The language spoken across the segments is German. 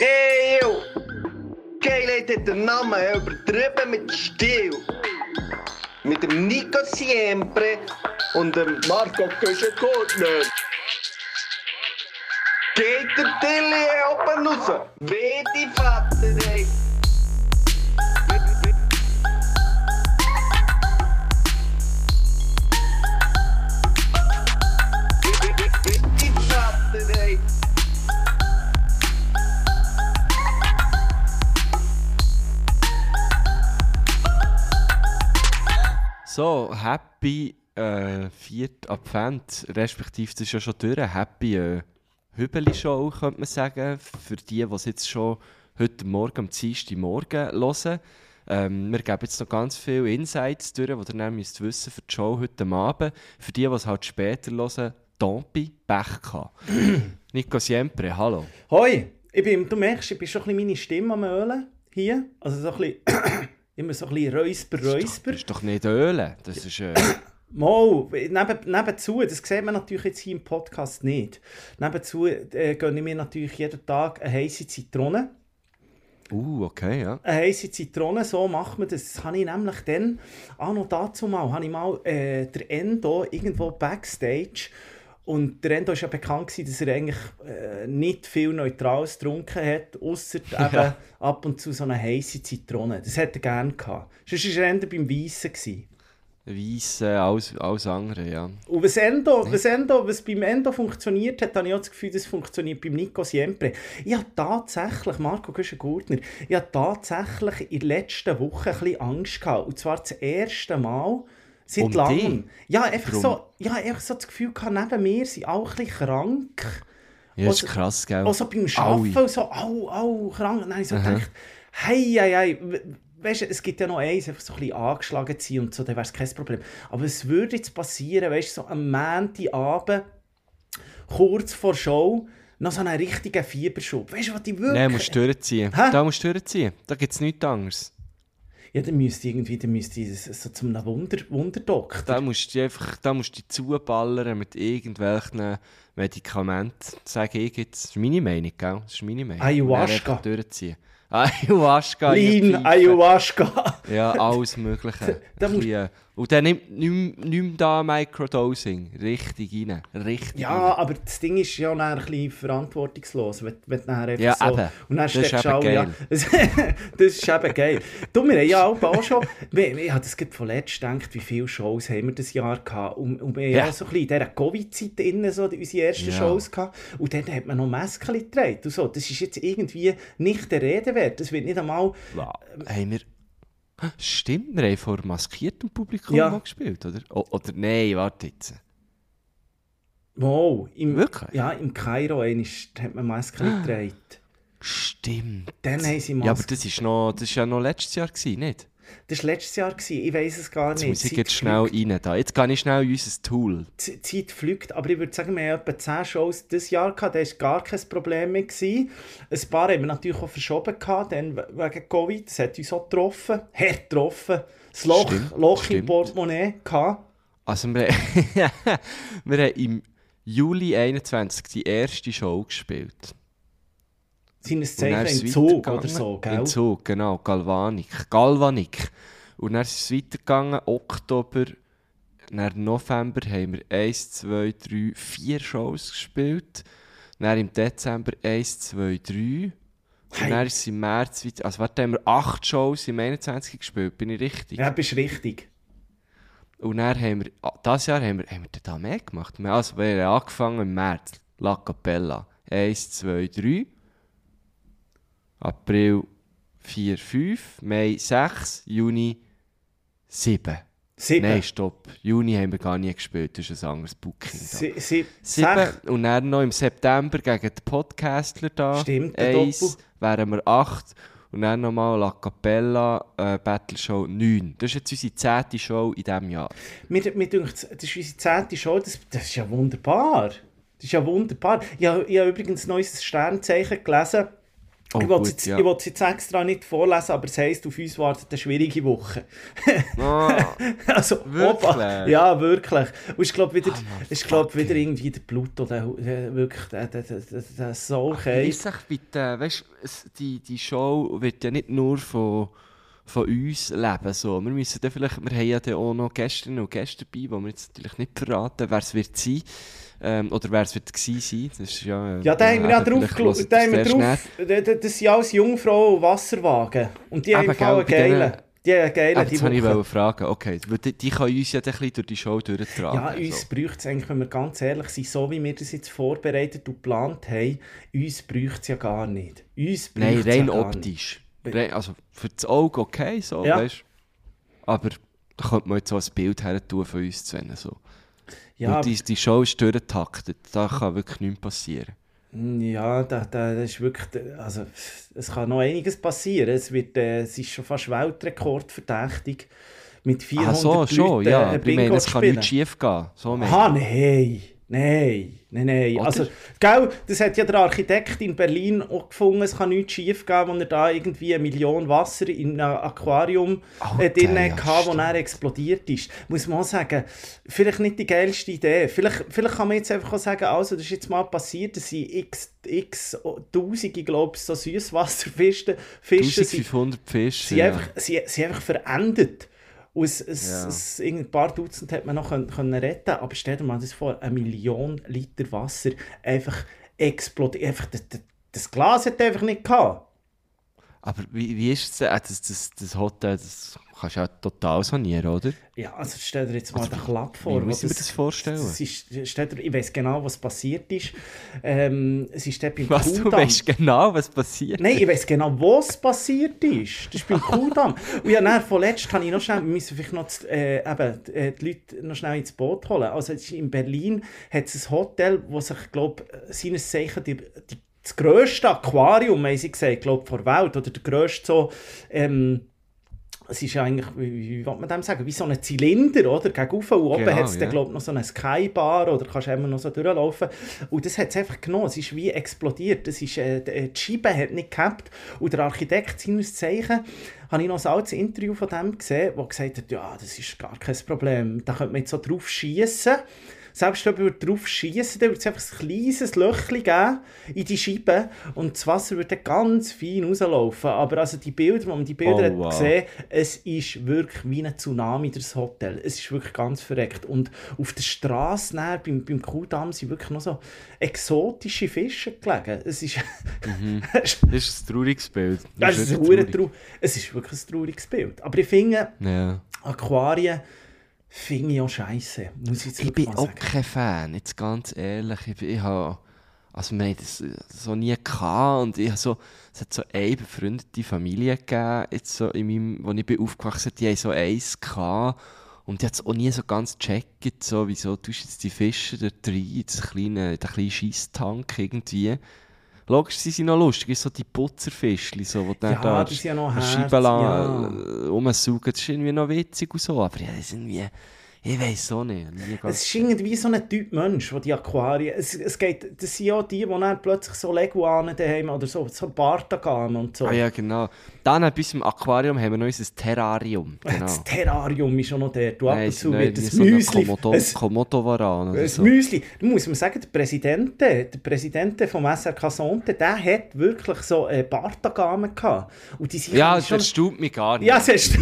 Ey, yo! Geilheit hat den Namen übertrieben mit Stil. Mit dem Nico Siempre und dem Marco Köschenkortner. Geht der Tilly oben raus? Weh die Vater, ey! So, happy äh, viert Advent, respektive das ist ja schon durch. Happy äh, Hübeli-Show, könnte man sagen. Für die, die es jetzt schon heute Morgen, am Dienstag Morgen hören. Ähm, wir geben jetzt noch ganz viele Insights durch, die ihr dann müsst wissen für die Show heute Abend. Für die, die es halt später hören, Tompi Bechka. Nico Siempre, hallo. Hoi, ich bin, du merkst, ich bin schon ein bisschen meine Stimme am Ölen hier. Also so ein bisschen, immer so ein bisschen Räusper, Räusper. Das ist doch nicht Ölen, das ist... Äh, Mal, neben, nebenzu, das sieht man natürlich jetzt hier im Podcast nicht. Nebenzu äh, gönne ich mir natürlich jeden Tag eine heiße Zitrone. uh, okay, ja. Eine heiße Zitrone, so macht man das. Das habe ich nämlich dann, auch noch dazu mal, habe ich mal äh, der Endo irgendwo Backstage und der Endo war ja bekannt, gewesen, dass er eigentlich äh, nicht viel Neutrales getrunken hat, außer eben ab und zu so eine heiße Zitrone. Das hätte er gerne gehabt. Sonst war er eher beim Weissen. Gewesen. Weiss, äh, alles, alles andere, ja. Und was, Endo, was, Endo, was beim Endo funktioniert hat, habe ich auch das Gefühl, das funktioniert beim Nico Siempre. Ich habe tatsächlich, Marco Güschen-Gurtner, ich habe tatsächlich in der letzten Woche ein bisschen Angst gehabt. Und zwar das erste Mal seit Um langem. Ja, einfach so, ja, einfach so das Gefühl gehabt, neben mir sind alle ein bisschen krank. Ja, das ist krass, gell? Auch so beim Arbeiten so, au, au, krank. Und dann habe ich so Aha. gedacht, hei, hei, hei. we- Weißt du, es gibt ja noch eins, einfach so ein bisschen angeschlagen zu sein und so, dann wäre es kein Problem. Aber es würde jetzt passieren, weißt du, so am Montagabend, kurz vor Show, noch so einen richtigen Fieberschub. Weißt du, was die wirklich... Nein, musst du durchziehen. Hä? Da musst du durchziehen. Da gibt es nichts anderes. Ja, dann müsste irgendwie, dann müsste so zum Wunder, Wunderdoktor. Da musst du einfach, da musst du dich zuballern mit irgendwelchen Medikamenten. Sage ich jetzt. Das ist meine Meinung, gell? Das ist meine Meinung. Ayahuasca. Durchziehen. Ayahuasca. Lean. Ayahuasca. Ja, alles Mögliche. Da Ein musst- Und dann nimmt nicht mehr da Microdosing. Richtig rein. Richtig Ja, rein. aber das Ding ist ja dann ein bisschen verantwortungslos, wenn, wenn du dann einfach Ja, so... eben. Und dann steckst du auch, ja, das ist eben geil. Du, wir haben ja auch, auch schon... Wir, ich habe das gerade von letztem gedacht, wie viele Shows haben wir das Jahr gehabt. Und, und wir haben Ja. ja so ein bisschen in dieser Covid-Zeit innen so unsere ersten Ja. Shows gehabt. Und dann hat man noch Masken getragen und so. Das ist jetzt irgendwie nicht der Rede wert. Das wird nicht einmal... Wow. Haben wir... Stimmt, wir haben vor maskiertem Publikum Ja. mal gespielt, oder? O oder nein, warte jetzt. Wow, im, Wirklich? Ja, im Kairo einmal hat man Masken getragen. Stimmt. Dann haben sie Masken... Ja, aber das ist ja noch letztes Jahr, gewesen, nicht? Das war letztes Jahr, gewesen. ich weiß es gar Jetzt nicht. muss ich jetzt schnell rein. Da. Jetzt gehe ich schnell in unser Tool. Die Zeit fliegt, aber ich würde sagen, wir haben etwa 10 Shows dieses Jahr gehabt, da war gar kein Problem mehr. Gewesen. Ein paar haben wir natürlich auch verschoben, gehabt, dann we- wegen Covid, das hat uns auch getroffen, hart getroffen. Das Loch, Stimmt, Loch im stimmt. Portemonnaie gehabt. Also wir, wir haben im Juli 21 die erste Show gespielt. Seines Und Zeichen Zug oder so, gell? Zug, genau. Galvanik. Galvanik. Und dann ist es weitergegangen. Oktober, dann November haben wir 1, 2, 3, 4 Shows gespielt. Dann im Dezember 1, 2, 3. Und Hey. dann ist es im März weiter. Also warte, haben wir 8 Shows im 21 gespielt. Bin ich richtig? Ja, bist richtig. Und dann haben wir, ah, dieses Jahr haben wir, haben wir da mehr gemacht. Also, wir haben angefangen im März, La Capella. 1, 2, 3. April 4, 5. Mai 6. Juni 7. Sieben. Nein, stopp. Juni haben wir gar nie gespielt. Das ist ein anderes Booking. Da. Sie, Und dann noch im September gegen die Podcastler da. Stimmt, der Eins. Doppel. Wären wir 8. Und dann nochmal La Capella äh, Battle Show 9. Das ist jetzt unsere zehnte Show in diesem Jahr. Mir, mir denkt, das ist unsere zehnte Show, das, das ist ja wunderbar. Das ist ja wunderbar. Ich ich habe übrigens ein neues Sternzeichen gelesen. Oh, ich will gut, es jetzt, ja. ich jetzt extra nicht vorlesen, aber es heisst, auf uns wartet eine schwierige Woche. Ah, also, Wirklich? Opa, ja, wirklich. Und ich glaube wieder, Ah, Mann, ich glaub wieder ey. irgendwie der Pluto, der, der wirklich, der, der, der, der, der Soul Wie ist es bitte, weißt, die, die Show wird ja nicht nur von, von uns leben. So. Wir müssen dann vielleicht, wir haben ja dann auch noch Gäste und Gäste dabei, wo wir jetzt natürlich nicht verraten, wer es wird sein. Ähm, oder wer es wird gewesen sein. Das ist ja, äh, Ja, da haben wir ja drauf geschaut. Da ihr haben wir es erst drauf. da- da- Das sind alles Jungfrauen und Wasserwagen. Und die haben im Fall geilen. Die geilen, Ah, die das wollte ich wollte fragen. Okay, die, die können uns ja ein bisschen durch die Show durchtragen. Ja, uns so. bräuchte es eigentlich, wenn wir ganz ehrlich sind, so wie wir das jetzt vorbereitet und geplant haben, uns bräuchte es ja gar nicht. Uns Nein, rein ja optisch. Rein, also für das Auge okay, so, Ja. weißt Aber da könnte man jetzt so ein Bild her tun von uns zu so. Ja, Und die, die Show ist durchgetaktet. Da kann wirklich nichts passieren. Ja, da, da, das ist wirklich, also es kann noch einiges passieren. Es, wird, äh, es ist schon fast Weltrekordverdächtig mit 400 Ah, so, schon, Leuten, ja. äh, ich meine, es kann nichts schief gehen. So Aha, nein, nein, nein, nein. Oder? Also, gell, das hat ja der Architekt in Berlin auch gefunden, es kann nichts schief gehen, wenn er da irgendwie eine Million Wasser in einem Aquarium äh, Alter, drin ja, hatte, wo stimmt. er explodiert ist. Muss man auch sagen, vielleicht nicht die geilste Idee. Vielleicht, vielleicht kann man jetzt einfach auch sagen, also, das ist jetzt mal passiert, dass sie x, x Tausende, glaube ich, so Süßwasserfische Fische sind 1500 Fische. sie, ja. einfach, sie, sie einfach verendet. Und es, es, Ja. es, ein paar Dutzend hat man noch können, können retten aber stell dir mal das vor, eine Million Liter Wasser einfach explodiert. Einfach, das, das, Glas hat einfach nicht gehabt. Aber wie, wie ist es denn? Äh, Das, das, das Hotel, das kannst du ja total sanieren, oder? Ja, also stell dir jetzt mal Also, den Klapp vor. wie muss ich mir das vorstellen? Das ist, stell dir, ich weiß genau, was passiert ist. Ähm, es ist beim Was, du Kuhdamm. weißt genau, was passiert. Nein, ich weiß genau, was passiert ist. Das ist beim Kuhdamm. Und ja, dann, vorletzt habe ich noch schnell, wir müssen vielleicht noch die, äh, eben, äh, die Leute noch schnell ins Boot holen. Also ist in Berlin hat es ein Hotel, wo sich, glaube ich, seines Zeichen die, die, das grösste Aquarium, haben sie gesagt, glaube der Welt, oder der grösste so, ähm, es ist ja eigentlich, wie, wie, will man dem sagen, wie so ein Zylinder, oder? Gegenüber und oben Genau, hat es dann, glaube noch so eine Skybar, oder kannst du immer noch so durchlaufen. Und das hat es einfach genommen, es ist wie explodiert. Das ist, äh, die die Scheibe hat nicht gehabt. Und der Architekt seines Zeichen, habe ich noch ein altes Interview von dem gesehen, der gesagt hat, ja, das ist gar kein Problem, da könnte man jetzt so drauf schießen. Selbst wenn wir drauf schießen, dann wird es einfach ein kleines Löchchen geben in die Scheibe und das Wasser wird dann ganz fein rauslaufen. Aber also die Bilder, wo man die Bilder Oh, hat wow. gesehen es ist wirklich wie ein Tsunami, das Hotel. Es ist wirklich ganz verreckt. Und auf der Straße näher, beim, beim Kuhdamm sind wirklich noch so exotische Fische gelegen. Es ist, Das ist ein trauriges Bild. das ist ein wirklich hure trau- es ist wirklich ein trauriges Bild. Aber ich finde, Ja. Aquarien finde ich auch scheiße. Muss ich, Ich bin auch sagen. kein Fan, jetzt ganz ehrlich. Ich, ich habe, also wir das so nie gehabt und ich so, es hat so eine befreundete Familie gegeben, jetzt so in meinem, wo ich bin aufgewachsen bin, die haben so eins gehabt und die hat es auch nie so ganz gecheckt, so, wieso tust du jetzt die Fische da rein, in das kleine, den kleinen Scheisstank irgendwie. Logisch, sie sind noch lustig, ist so die Putzerfischli, so, wo dann Ja, da die sind ja noch Scheiben ja. äh, rumsaugen, das ist irgendwie noch witzig und so, aber ja, das ist irgendwie, ich weiß auch nicht. Es ist irgendwie so ein Typ Mensch, der die Aquarien. Es, es geht, das sind ja die, die dann plötzlich so Leguanen daheim oder so, so Bartagamen und so. Ah ja, genau. Dann bei uns im Aquarium haben wir noch unser Terrarium. Genau. Das Terrarium ist schon noch der. Du ab Nein, und zu wird so eine Müsli. Ein- Komodo-Varan oder ein so. Müsli. Da muss man sagen, der Präsident, der Präsident vom SRK Sonte, der hat wirklich so äh, Bartagamen gehabt. Und die sind Ja, schon... das erstaunt mich gar nicht. ja, das ist,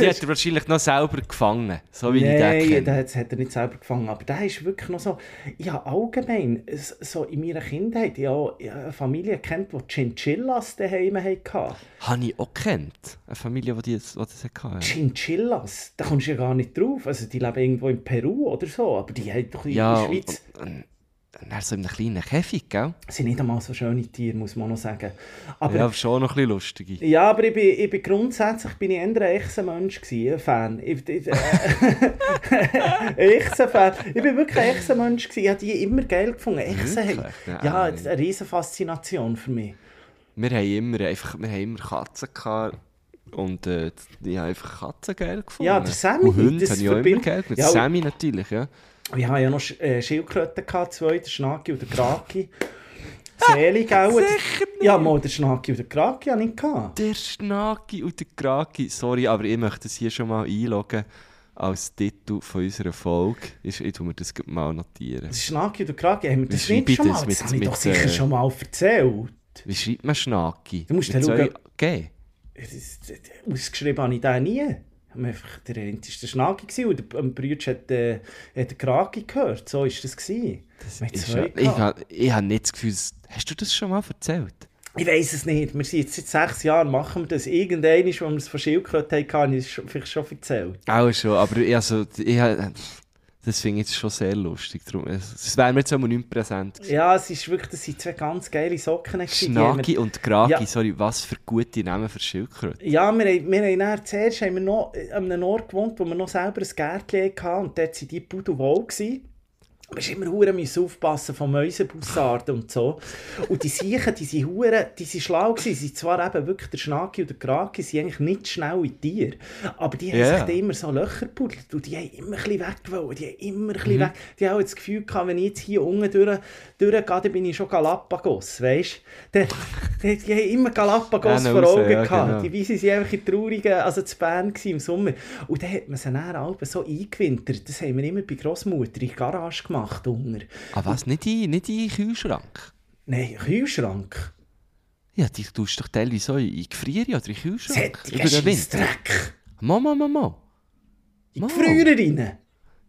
die hat er wahrscheinlich noch selber gefangen, so wie ich Nein, den kenne. das hat er nicht selber gefangen. Aber der ist wirklich noch so. Ich habe allgemein, so in meiner Kindheit, ich ich habe eine Familie kennt, die Chinchillas daheim hatten. Habe ich auch kennt. Eine Familie, die das, die das hatte. Ja. Chinchillas, da kommst du ja gar nicht drauf. Also die leben irgendwo in Peru oder so, aber die haben doch in Ja, der Schweiz. und, und dann so in einem kleinen Käfig, gell? sind nicht einmal so schöne Tiere, muss man noch sagen. Aber Ja, schon noch ein bisschen lustige. Ja, aber ich bin, ich bin grundsätzlich bin ich eher ein Echsenmensch gewesen, ein Fan. Ich, ich, äh, Echsen-Fan. Ich bin wirklich ein Echsenmensch gewesen. Ich habe die immer geil gefunden. Echsen Wirklich? ja, Ja, eine riesen Faszination für mich. Wir haben immer, einfach, wir haben immer Katzen gehabt. Und äh, ich habe einfach Katzen geil gefunden. Ja, der Sammy, Und Hunde das habe ich auch immer geil gefunden. Ja, Sammy natürlich, ja. Wir haben ja noch Sch- äh, Schildkröten gehabt, zwei, der Schnaki und der Graki. Erzählung auch. Sicher nicht. Ja, mal der Schnacki und der Kraki habe ich gehabt. Der Schnaki und der Kraki. Sorry, aber ich möchte es hier schon mal einloggen als Titel von unserer Folge. Ich, ich tu mir das mal notieren. Der Schnacki und der Kraki, haben wir das nicht schon mal? das Das mit- habe ich doch sicher äh, schon mal erzählt. Wie schreibt man Schnaki? Du musst Mit schauen. Das das- Ausgeschrieben habe ich den nie. Einfach, der eine war der Schnacki gewesen und der Brütsch hat, äh, hat der Kraki gehört. So war das. Gewesen. Haben Ist ja, ich habe ich hab nicht das Gefühl, hast du das schon mal erzählt? Ich weiß es nicht. Wir sind jetzt seit sechs Jahren, machen wir das. Irgendwann, als wir es von Schildkröten hatten, habe ich es schon- vielleicht schon erzählt. Auch schon, aber ich, also, ich, das finde ich jetzt schon sehr lustig. Darum, es wäre mir jetzt einmal nicht präsent gewesen. Ja, es ist wirklich, das sind zwei ganz geile Socken. gewesen, Schnaki und Kraki, Ja. sorry, was für gute Namen für Schildkröten. Ja, wir, haben- wir haben dann zuerst haben wir noch an einem Ort gewohnt, wo wir noch selber ein Gärtchen hatten und dort waren die pudelwohl. gewesen. Wir mussten immer hure müssen aufpassen von Mäusebussarden und so. Und die Siechen, die sind hure, die sind schlau gewesen. Sie sind zwar eben wirklich der Schnaki und der Kraki, sind eigentlich nicht schnelle Tiere, aber die haben Ja. sich dann immer so Löcher gebuddelt und die haben immer ein bisschen weg wollen. Die haben immer ein Mhm. bisschen weg. Die haben auch das Gefühl gehabt, wenn ich jetzt hier unten durch, durchgehe, dann bin ich schon Galapagos, weißt du? Die, die, die haben immer Galapagos Ja, vor Augen ja, gehabt. genau. Die Weise sind einfach in traurigen, also zu Bern im Sommer. Und dann hat man sie dann alle so eingewintert. Das haben wir immer bei Großmutter in der Garage gemacht. Unter. Ah, was? Nicht in, nicht in den Kühlschrank? Nein, Kühlschrank. Ja, die tust doch teilweise so in Gefriere oder in den Kühlschrank. Sättiger Scheissdreck. Mama, Mama. In Früher rein.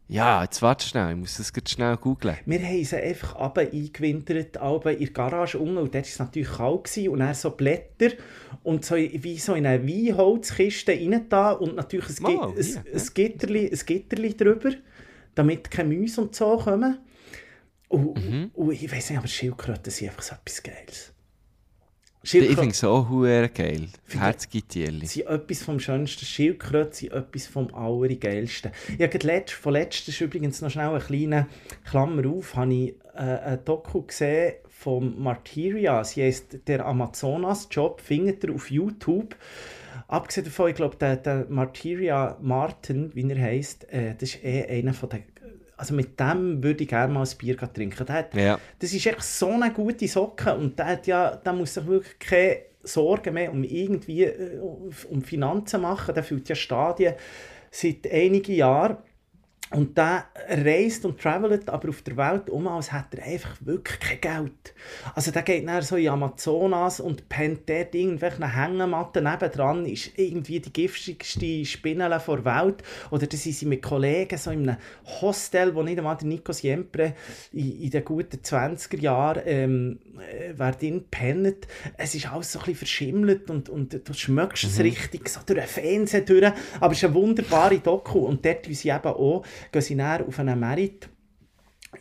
Ja, jetzt warte schnell, ich muss das gerade schnell googeln. Wir haben sie einfach runter eingewintert, alle in der Garage unten. Und dort war es natürlich kalt. Gewesen. Und dann so Blätter und so wie so in eine Weinholzkiste rein da und natürlich ein, Gi Wow, ein, hier, ein, Gitterli, ein Gitterli drüber, damit keine Mäuse und so kommen. Und, Mhm. und ich weiß nicht, aber Schildkröten sind einfach so etwas Geiles. Ich Schildkröten finde es auch hure geil. Herzgitierli. sind etwas vom Schönsten. Schildkröten sind etwas vom Allergeilsten. Ich habe gerade letzt, von letztes übrigens noch schnell eine kleine Klammer auf, habe ich äh, ein Doku gesehen von Martyria. Sie heisst «Der Amazonas-Job», findet ihr auf YouTube. Abgesehen davon, ich glaube, der, der Martyria Martin, wie er heisst, äh, das ist eh einer von den... Also mit dem würde ich gerne mal ein Bier trinken. Der hat, Ja. das ist echt so eine gute Socke und der, hat ja, der muss sich wirklich keine Sorgen mehr um irgendwie äh, um Finanzen machen. Der fühlt ja Stadien seit einigen Jahren und der reist und travelt aber auf der Welt um, als hätte er einfach wirklich kein Geld. Also der geht dann so in Amazonas und pennt dort irgendwelche Hängematten nebendran, ist irgendwie die giftigste Spinne der Welt. Oder da sind sie mit Kollegen so in einem Hostel, wo nicht einmal der Nico Siempre in, in den guten 20er Jahren ähm, äh, wer drin pennt. Es ist alles so ein bisschen verschimmelt und, und du schmeckst es richtig so durch den Fernseher durch. Aber es ist eine wunderbare Doku und dort wie sie eben auch, gehen sie auf einen Merit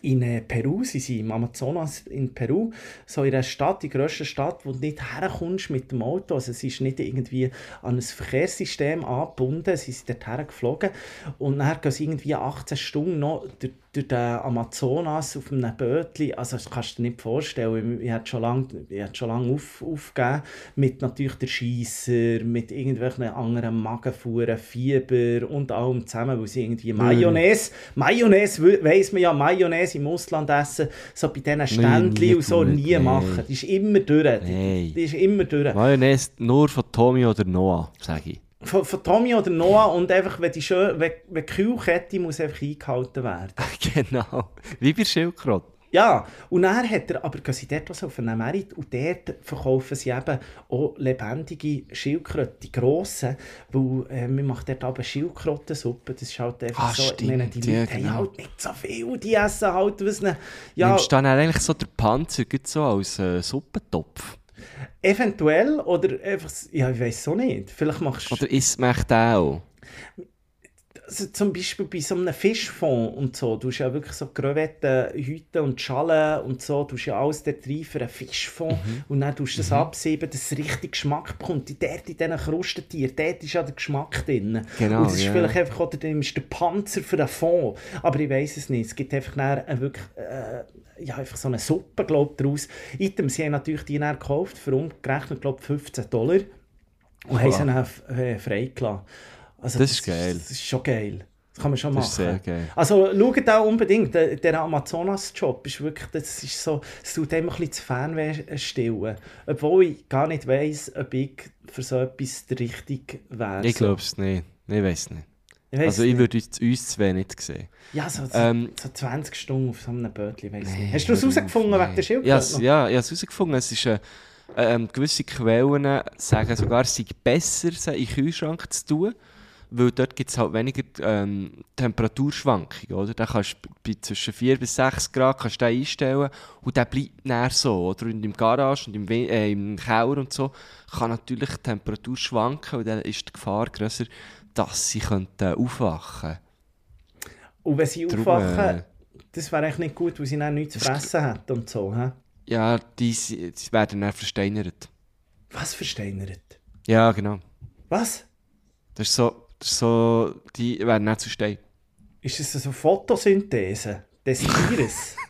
in äh, Peru, sie sind im Amazonas in Peru, so in einer Stadt, die grösste Stadt, wo du nicht herkommst mit dem Auto, also es ist nicht irgendwie an ein Verkehrssystem angebunden, sie sind dort geflogen und dann gehen sie irgendwie 18 Stunden noch durch, durch den Amazonas auf einem Bötli, also das kannst du dir nicht vorstellen, ich hatte schon lange, ich hatte schon lange auf, aufgegeben, mit natürlich der Scheisser, mit irgendwelchen anderen Magenfuhren, Fieber und allem zusammen, weil sie irgendwie Mayonnaise, Mayonnaise we- weiss man ja, Mayonnaise im Ausland essen, so bei diesen Ständchen nie und so nie nee. machen. Die ist immer durch. Die, die ist immer durch. Mayonnaise nur von Tommy oder Noah, sage ich. Von, von Tommy oder Noah und einfach, wenn die, schön, wenn, wenn die Kühlkette muss einfach eingehalten werden. genau. Wie bei Schildkröten. Ja, und dann hat er, aber gehen sie dort so auf einen Merit und dort verkaufen sie eben auch lebendige Schildkröten, die grossen, weil äh, man macht dort aber Schildkrötensuppe, das ist halt einfach Ah, so, ich meine, die stimmt, Leute ja, genau. haben halt nicht so viel, die essen halt, was ne, ja, Nimmst du dann eigentlich so den Panzer so als äh, Suppentopf? Eventuell oder einfach, ja, ich weiß so nicht, vielleicht machst Oder echt den auch? Also zum Beispiel bei so einem Fischfond und so, du hast ja wirklich so Crevetten, Hüte und Schalen und so, du hast ja alles dort rein für einen Fischfond und dann tust du das absieben, dass es richtig Geschmack bekommt. Die dort in diesen Krustentieren, dort ist ja der Geschmack drin. Genau, und das ist ja. vielleicht einfach, oder ist der Panzer für den Fond, aber ich weiß es nicht. Es gibt einfach dann eine wirklich, äh, ja, einfach so eine Suppe, glaube ich, daraus. Item, sie haben natürlich die dann gekauft, für umgerechnet, glaube ich, 15 Dollar und haben sie dann äh, freigelassen. Also Das ist geil. Das ist schon geil. Das kann man schon Das ist machen. sehr geil. Also schaut auch unbedingt, der, der Amazonas-Job ist wirklich, das ist so, es tut einem ein bisschen zu Fernweh stillen. Obwohl ich gar nicht weiss, ob ich für so etwas der Richtige wäre. Ich glaube es nicht. Ich weiß nicht. Ich Also ich nicht. würde uns, uns zwei nicht sehen. Ja, so, so, Ähm, so 20 Stunden auf so einem Bötchen, weiss Nee, nicht. Hast du das auf, herausgefunden wegen der Schildkröte? es- ja, ich habe es herausgefunden. Es ist, äh, ähm, gewisse Quellen sagen sogar, es sei besser, sie in den Kühlschrank zu tun, weil dort gibt es halt weniger ähm, Temperaturschwankungen. Oder? Da kannst du bei zwischen 4 bis 6 Grad kannst du einstellen und der bleibt näher so. Oder? Und im Garage und im, We äh, im Keller und so kann natürlich die Temperatur schwanken und dann ist die Gefahr grösser, dass sie könnten aufwachen Und wenn sie Darum, aufwachen, äh, das wäre eigentlich nicht gut, weil sie dann nichts zu fressen hat und so. He? Ja, die, sie werden dann versteinert. Was versteinert? Ja, genau. Was? Das ist so, so die werden nicht zu Stein. Ist das so Photosynthese des Tieres?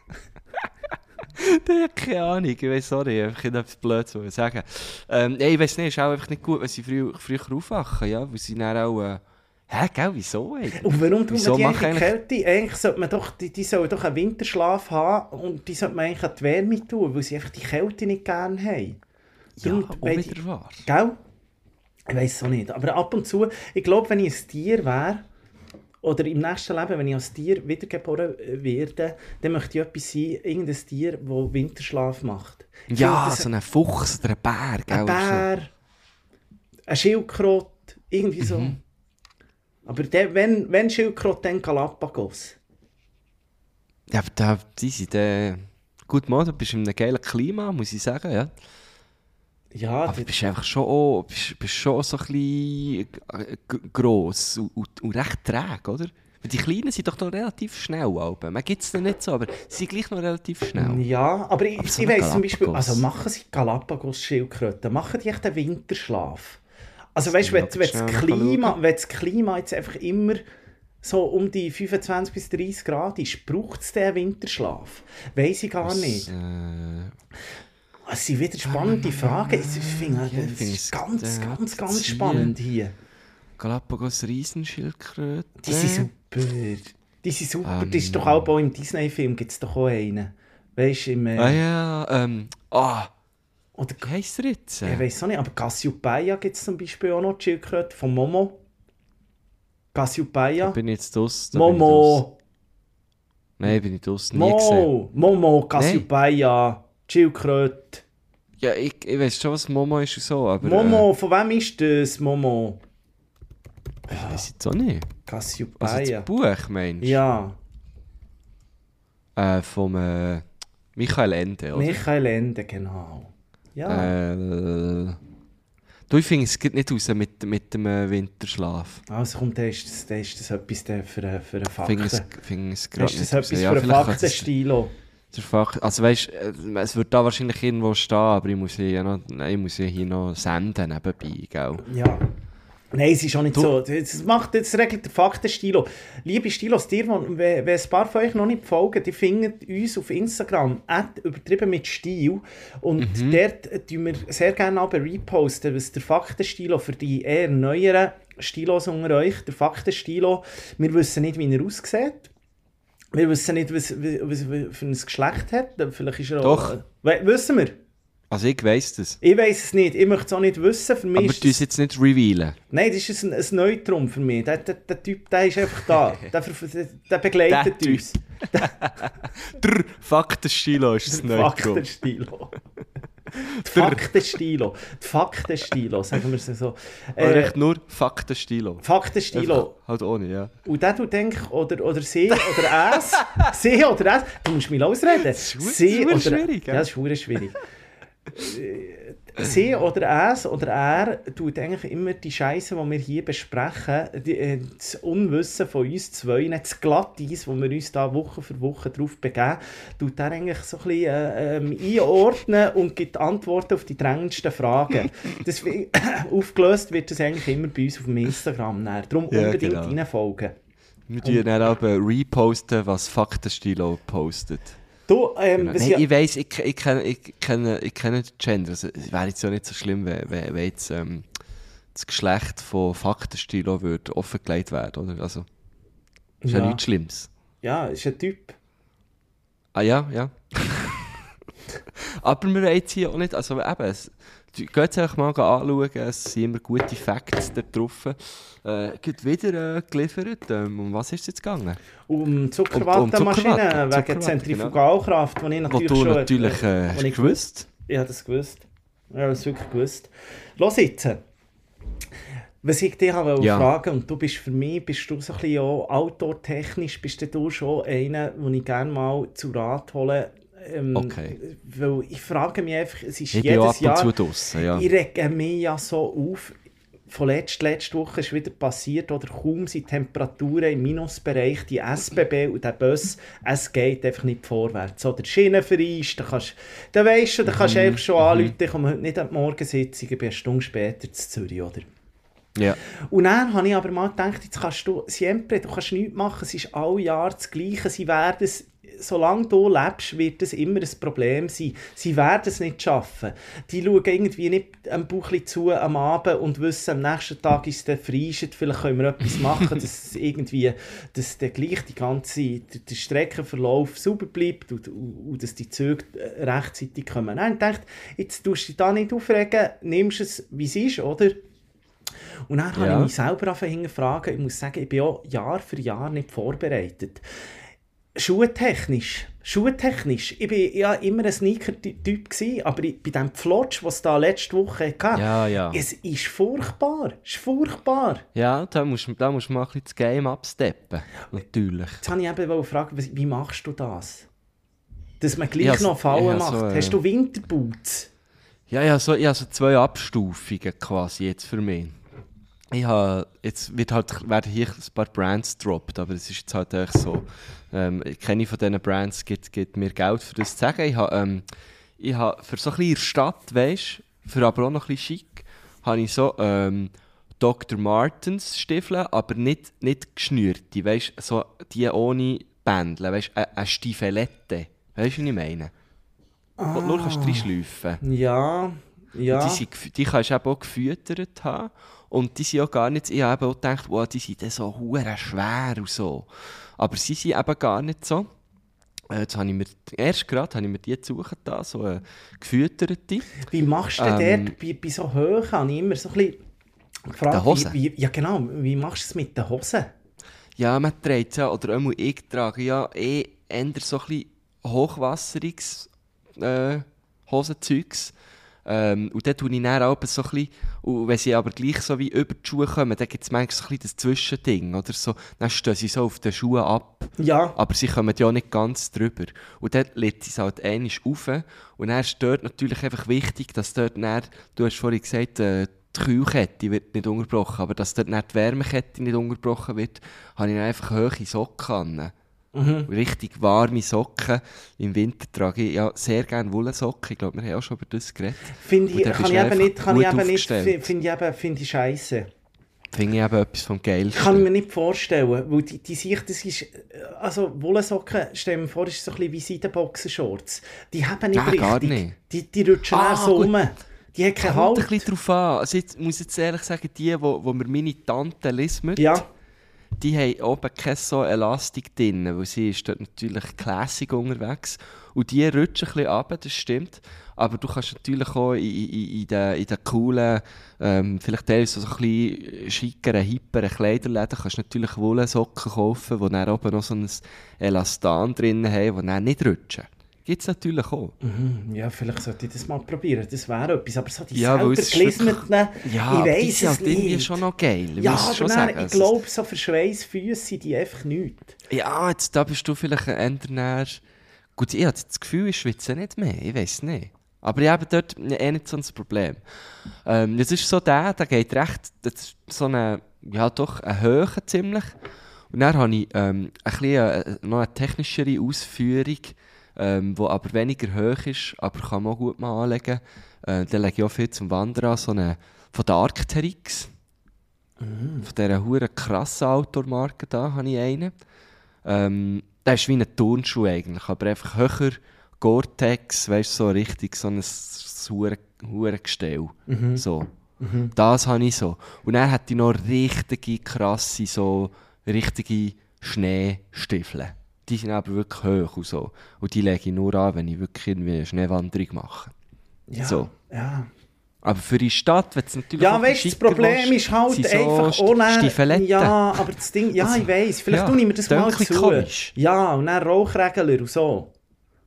Ich habe keine Ahnung, ich weiß auch nicht, ich kann etwas Blödes zu sagen. Ähm, nee, ich weiß nicht, es ist auch einfach nicht gut, wenn sie früh, früher aufwachen, ja, weil sie dann auch... Äh, hä, gell, wieso eigentlich? Und warum Wieso man die eigentlich Kälte? Eigentlich sollte man doch, die, die sollen doch einen Winterschlaf haben und die sollte man eigentlich an die Wärme tun, weil sie einfach die Kälte nicht gerne haben. Ja, auch die- wieder wahr. Gell? Ich weiß es auch nicht. Aber ab und zu, ich glaube, wenn ich ein Tier wäre, oder im nächsten Leben, wenn ich als Tier wiedergeboren werde, dann möchte ich etwas sein, irgendein Tier, das Winterschlaf macht. Ich Ja, so ein Fuchs oder ein Bär, gell? ein oder so. Bär, ein Schildkröte, irgendwie so. Mhm. Aber der, wenn, wenn Schildkröte, dann Galapagos. Ja, aber da, die sind... Äh, gut, Mann, du bist in einem geilen Klima, muss ich sagen, ja. Ja, Aber das- du bist einfach schon, auch, bist, bist schon so ein bisschen gross und, und, und recht träge, oder? Die Kleinen sind doch noch relativ schnell, Alben. Man gibt es nicht so, aber sie sind gleich noch relativ schnell. Ja, aber ich, Aber so ich weiss zum Beispiel, also machen sie Galapagos-Schildkröten, machen die echt einen Winterschlaf? Also Das weißt du, wenn, wenn, das Klima, wenn das Klima jetzt einfach immer so um die 25 bis 30 Grad ist, braucht es den Winterschlaf? Weiss ich gar nicht. Äh, Das sind wieder spannende Fragen. Ich finde, Ja, das ist es, ganz, ganz, ganz spannend hier. Galapagos Riesenschildkröte. Die sind super. Die sind super. Ähm. das ist doch auch im Disney-Film gibt es doch auch einen. Weißt du, im... Äh, Ah ja, ähm, ah, oder, wie heisst der jetzt? ich weiß auch nicht, aber Cassiopeia gibt es zum Beispiel auch noch, die Schildkröte von Momo. Da Cassiopeia. bin ich jetzt draus. da bin ich. Momo! Nein, bin ich draus. Nie gesehen. Mo! Momo, Cassiopeia, Schildkröte. Ja, ich, ich weiß schon, was Momo ist und so, aber... Momo, von wem ist das, Momo? Äh, ich weiß jetzt auch nicht. Also Cassiopeia. das Buch, meinst du? ja, Äh, vom äh, Michael Ende, oder? Michael Ende, genau. Ja, Äh, du, ich finde, es geht nicht raus mit, mit dem äh, Winterschlaf. also kommt, dann ist das, dann ist das etwas dann für, eine- für eine Ich finde es, Fakten. find es Ist gerade das nicht etwas raus. für einen es- Faktenstilo? Der Fakt, also weißt, äh, es wird da wahrscheinlich irgendwo stehen, aber ich muss ja noch, ich muss hier noch senden nebenbei, gell? Ja. Nein, es ist auch nicht Du- so. Das, macht, das regelt der Faktenstilo. Liebe Stilos, dir, wenn, wenn ein paar von euch noch nicht folgen, die finden uns auf Instagram übertrieben mit Stil. Und Mhm. dort tun wir sehr gerne aber reposten, was der Faktenstilo für die eher neueren Stilos unter euch, der Faktenstilo, wir wissen nicht, wie er aussieht. Wir wissen nicht, was, was, was für ein Geschlecht hat. Vielleicht ist er Doch. Auch, We wissen wir? Also ich weiss das. Ich weiß es nicht. Ich möchte es auch nicht wissen. Für mich Aber du es jetzt nicht revealen. Nein, das ist ein, ein Neutrum für mich. Der, der, der Typ, der ist einfach da. Der, der, der begleitet Der uns. Drrr, Faktenstilo ist das Der neue Faktenstilo. Faktenstilo. Die Faktenstilo, sagen wir es so. Oder Äh, echt nur Faktenstilo. Faktenstilo. Halt ohne, ja. Und der tut denk oder, oder sie oder es. sie oder es. Du musst mich ausreden. Das ist sie verdammt oder, schwierig, Ja, das ist schwierig. Sie oder es oder er tut eigentlich immer die Scheiße, die wir hier besprechen, die, äh, das Unwissen von uns zwei, das Glatteis, wo wir uns da Woche für Woche drauf begeben, tut er eigentlich so ein bisschen äh, ähm, einordnen und gibt Antworten auf die drängendsten Fragen. Deswegen, aufgelöst wird das eigentlich immer bei uns auf dem Instagram. Dann. Darum Ja, unbedingt genau. reinfolgen. Wir tun dann aber reposten, was Faktenstilo postet. Du, ähm, Genau. Nein, ich, weiss, ich, ich, kenne, ich, kenne, ich kenne die Gender. Also, es wäre jetzt ja nicht so schlimm, wenn, wenn, wenn jetzt ähm, das Geschlecht von Faktenstilo würde offengelegt werden, oder? Also, Ist ja, Ja. nichts Schlimmes. Ja, ist ein Typ. Ah ja, ja. Aber wir wollen jetzt hier auch nicht, also eben, es, geht es einfach mal anschauen, es sind immer gute Facts da drauf. Äh, wieder äh, geliefert, ähm, um was ist es jetzt gegangen? Um Zuckerwattenmaschinen, Zuckerwatte, wegen Zuckerwatte, Zentrifugalkraft, die ich Wo natürlich du schon... natürlich äh, wo hast ich gewusst. Ich habe das gewusst. Ich habe das wirklich gewusst. Los jetzt. Was ich dich habe Ja. fragen und du bist für mich, bist du so ein bisschen auch outdoor-technisch, bist du schon einer, den ich gerne mal zu Rat hole. Ähm, Okay. Weil ich frage mich einfach, es ist Ich bin auch jedes ab und Jahr... zu draussen, ja. Ich rege mich ja so auf. Von letzt, letzte Woche ist wieder passiert, oder kaum sind die Temperaturen im Minusbereich, die SBB und der Bus, es geht einfach nicht vorwärts. So, der Schiene vereist, da kannst da weisst du, da kannst du Mhm, einfach schon anrufen, ich komme heute nicht an die Morgensitzung, ich bin eine Stunde später zu Zürich, oder? Ja. Und dann habe ich aber mal gedacht, jetzt kannst du, siempre, du kannst nichts machen, es ist alle Jahr das Gleiche, sie werden es, solange du lebst, wird es immer ein Problem sein. Sie werden es nicht schaffen. Die schauen irgendwie nicht am Bauchli zu am Abend und wissen, am nächsten Tag ist es freischt, vielleicht können wir etwas machen, dass irgendwie, dass der gleich die ganze, der, der Streckenverlauf sauber bleibt und, und, und dass die Züge äh, rechtzeitig kommen. Nein, ich dachte, jetzt tust du dich da nicht aufregen, nimmst es, wie es ist, oder? Und dann habe Ja. ich mich selber angefangen fragen, ich muss sagen, ich bin auch Jahr für Jahr nicht vorbereitet. Schuhtechnisch, schuhtechnisch, ich bin ja immer ein Sneaker-Typ aber bei dem Flotsch, was es da letzte Woche hatte, Ja, ja. es ist furchtbar, es ist furchtbar. Ja, da musst, da musst du mal ein bisschen das Game absteppen. Natürlich. Jetzt habe ich eben was- wie machst du das? Dass man gleich Ich has- noch Fallen macht. so, äh, Hast du Winterboots? Ja, ja, so, ich habe so zwei Abstufungen quasi jetzt für mich. Habe, jetzt wird halt, werden hier ein paar Brands gedroppt, aber es ist jetzt halt echt so, ähm, keine von diesen Brands gibt, gibt mir Geld für das zu sagen. Ich habe, ähm, ich habe für so ein bisschen in der Stadt, weißt für aber auch noch ein bisschen schick, habe ich so ähm, Dr. Martens Stiefel, aber nicht, nicht geschnürte, weißt so die ohne Bändel, weißt eine, eine Stiefelette. Weißt du, was ich meine? Du nur kannst reinschleifen Ja, ja. die, sind, die kannst du auch gefüttert haben. Und die sind auch gar nicht, ich habe eben auch gedacht, wow, die sind dann so hure schwer und so. Aber sie sind eben gar nicht so. Äh, Jetzt habe ich mir, erst gerade habe ich mir die gesucht, da, so eine gefütterte. Wie machst du Ähm, dort bei, bei so hoch? Habe ich immer so ein bisschen gefragt, Den Hosen? Wie, wie, ja genau, wie machst du es mit den Hosen? Ja, man trägt ja, oder einmal ich trage ja eh eher so ein bisschen hochwasseriges äh, Hosenzeugs. Ähm, und dann tue ich dann auch so ein bisschen, und wenn sie aber gleich so wie über die Schuhe kommen, dann gibt es manchmal so ein bisschen das Zwischending, oder so. Dann stehen sie so auf den Schuhen ab. Ja, Aber sie kommen ja nicht ganz drüber. Und dann lädt sie es halt einmal auf. Und dann ist dort natürlich einfach wichtig, dass dort dann, du hast vorhin gesagt, äh, die Kühlkette wird nicht unterbrochen, aber dass dort dann die Wärmekette nicht unterbrochen wird, habe ich einfach hohe Socken. Mhm. Richtig warme Socken. Im Winter trage ich ja sehr gerne Wollsocken. Ich glaube, wir haben auch schon über das geredet. finde ich, kann ich eben nicht, kann ich eben nicht, finde ich eben, finde ich scheiße. Finde ich eben etwas vom Geilsten. Kann ich mir nicht vorstellen, weil die, die Sicht, das ist, also Wollensocken, stell mir vor, ist so ein bisschen wie Seidenboxershorts. Die haben nicht Nein, richtig, gar nicht. Die, die rutschen Ah, so gut. rum. Die haben keinen Kommt ein Halt. bisschen drauf an. Also jetzt muss ich jetzt ehrlich sagen, die, wo, wo mir meine Tante Lismut, Ja, die haben oben keine so Elastik drin, weil sie ist dort natürlich classic unterwegs. Und die rutschen ein bisschen runter, das stimmt. Aber du kannst natürlich auch in, in, in den, in den coolen, ähm, vielleicht teilweise so ein bisschen schickeren, hipperen Kleiderläden, kannst natürlich Wollsocken kaufen, die dann oben noch so ein Elastan drin haben, die dann nicht rutschen. Gibt es natürlich auch. Hm, ja, vielleicht sollte ich das mal probieren. Das wäre etwas. Aber so die Ja, selber gelismeten, Ja, ich sind es halt nicht. schon noch geil. Ich ja, aber sagen. ich glaube, so für Schweißfüße sind die einfach nichts. Ja, jetzt, da bist du vielleicht ein Ender Gut, ich habe das Gefühl, ich schwitze nicht mehr. Ich weiß nicht. Aber ich habe dort eh nicht so ein Problem. Ähm, das ist so der, der geht recht, das ist so eine, ja doch, eine Höhe ziemlich. Und dann habe ich ähm, ein bisschen, äh, noch eine technischere Ausführung, ähm, die aber weniger hoch ist, aber kann man auch gut mal anlegen. Äh, dann lege ich auch viel zum Wandern an, so eine von der Arcteryx. Von dieser hure krassen Outdoor-Marke da habe ich einen. Ähm, der ist wie ein Turnschuh eigentlich, aber einfach höher Gore-Tex, weißt du, so richtig so ein hure hure Gestell. So. Das habe ich so. Und dann hat ich noch richtige krasse, so richtige Schneestiefeln. Die sind aber wirklich hoch und so. Und die lege ich nur an, wenn ich wirklich irgendwie eine Schneewanderung mache. Ja, So. ja. Aber für die Stadt, wenn es natürlich Ja, weißt du, das Problem ist halt so einfach St- ohne. Stiefeletten. Ja, aber das Ding, ja, Also, ich weiß. Vielleicht ja, tue ich mir das mal zu. komisch. Ja, und dann Rauchregler und so.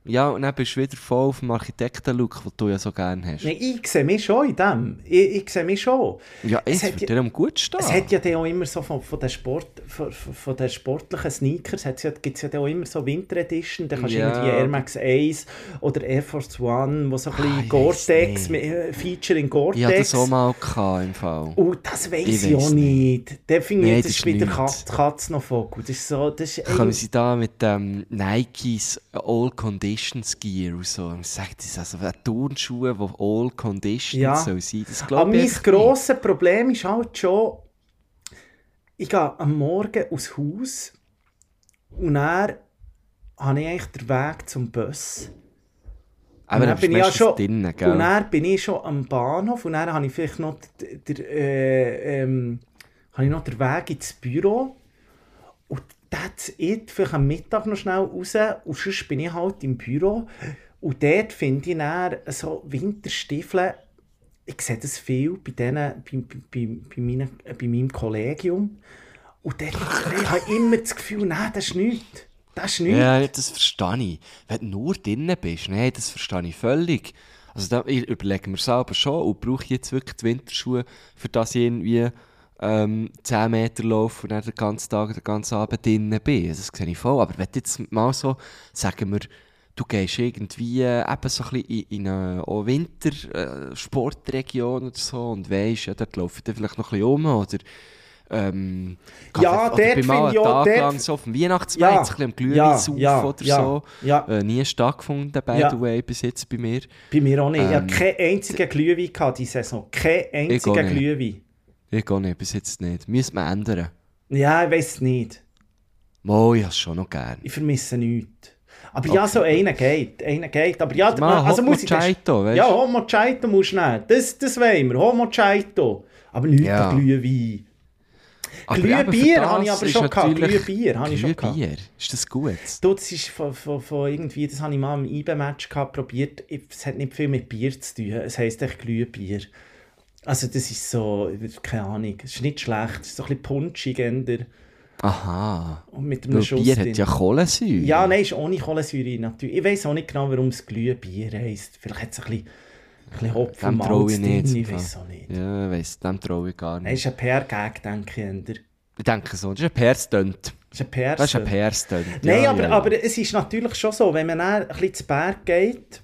Ja, und dann bist du wieder voll auf dem Architekten-Look, den du ja so gerne hast. Nein, ich sehe mich schon in dem. Ich, ich sehe mich schon. Ja, Es es wird ja- dir am gut stehen. Es hat ja dann auch immer so von, von, den, Sport, von, von den sportlichen Sneakers ja, gibt es ja dann auch immer so Winter Edition. Da kannst du Ja. irgendwie Air Max 1 oder Air Force One, wo so ein bisschen Ah, Gore-Tex, äh, Feature in ich hatte Gore-Tex. das auch mal gehabt, im Fall. Und das weiss Ich ich, auch nicht. Da finde ich, Nein, das das ist wieder. Katz, Katz noch Vogel. Das ist so, das ist eigentlich- sie da mit dem Nikes All Conditions Gear und so. Und sagt das also Turnschuhe, die All Conditions Ja. soll sein. Das Aber glaube mein ich. grosses Problem ist halt schon, ich gehe am Morgen aus Haus und dann habe ich eigentlich den Weg zum Bus. Aber Und dann bin ich ja schon Und gell? dann bin ich schon am Bahnhof und dann habe ich vielleicht noch, der, äh, ähm, habe ich noch den Weg ins Büro. That's it. Vielleicht am Mittag noch schnell raus. Und sonst bin ich halt im Büro. Und dort finde ich dann so Winterstiefel. Ich sehe das viel bei, denen, bei, bei, bei, meinen, äh, bei meinem Kollegium. Und dort ich habe immer das Gefühl, nein, das ist nichts. Das ist nichts. Ja, das verstehe ich. Wenn du nur drinnen bist, nein, das verstehe ich völlig. Also da ich überlege mir selber schon, und brauche ich jetzt wirklich die Winterschuhe, für das ich irgendwie ähm, 10 Meter laufe und dann den ganzen Tag, den ganzen Abend drinnen bin. Das sehe ich voll. Aber wenn jetzt mal so, sagen wir, du gehst irgendwie äh, eben so ein bisschen in, in eine Wintersportregion oder so und weisst, ja, dort laufe ich dann vielleicht noch ein bisschen um oder ähm, Ja, dort bin mal einen ich auch, Tag lang so auf dem Weihnachtsmarkt Ja, ein bisschen am Glühwein ja, ja, oder ja, so. ja. Äh, nie stattgefunden, by Ja. the way, bis jetzt bei mir. Bei mir auch nicht. ich Ähm, habe keinen einzigen Glühwein diese Saison. Keinen einzigen. Glühwein. Ich gehe nicht, bis jetzt nicht. Müssen wir ändern. Ja, ich weiß es nicht. Mo, ich habe es schon noch gern. Ich vermisse nichts. Aber ja, so einer geht. Einer geht. Aber ja, Mal also muss ich das- Mojito, weißt Ja? Homo Chaito musst du nehmen. Das, das wollen wir. Homo Chaito. Aber nicht Ja. Glühwein. Glühbier habe ich aber schon gehabt. Glühbier habe ich schon gehabt. Ist das gut? Du, das ist von, von, von irgendwie, das habe ich mal im gehabt, probiert. Es hat nicht viel mit Bier zu tun. Es heisst echt Glühbier. Also das ist so, keine Ahnung, es ist nicht schlecht. Es ist so ein bisschen punchig eher. Aha. Und mit einem Weil Schuss Bier drin. hat ja Kohlensäure. Ja, nein, ist ohne Kohlensäure natürlich. Ich weiß auch nicht genau, warum es Glühbier heisst. Vielleicht hat es ein bisschen, ein bisschen Hopfen Dem traue ich nicht. ich weiß auch nicht. Ja, ich weiss, dem traue ich gar nicht. ist ein PR-Gag, denke ich. eher. Ich denke so, das ist ein PR-Stunt. Das ist ein PR. Das ist ein PR-Stunt. Nein, ja, aber, ja, ja. aber es ist natürlich schon so, wenn man ein bisschen zu Berg geht,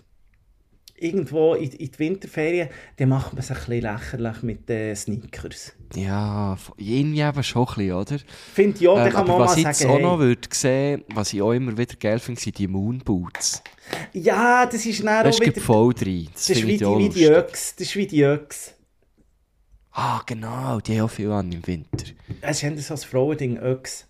irgendwo in, in die Winterferien, dann macht man sich ein bisschen lächerlich mit den Sneakers. Ja, irgendwie eben schon ein bisschen, oder? Finde ich auch, da Ähm, kann man was mal ich jetzt sagen, auch hey, noch würde sehen, was ich auch immer wieder geil finde, sind die Moonboots. ja, das ist dann Das auch ist wieder, voll drin. Das, das ist wie die, wie die. Öchs, das ist wie die Öchs. Ah, genau, die haben auch viel an im Winter. Es ist so ein Frauending, Öchs.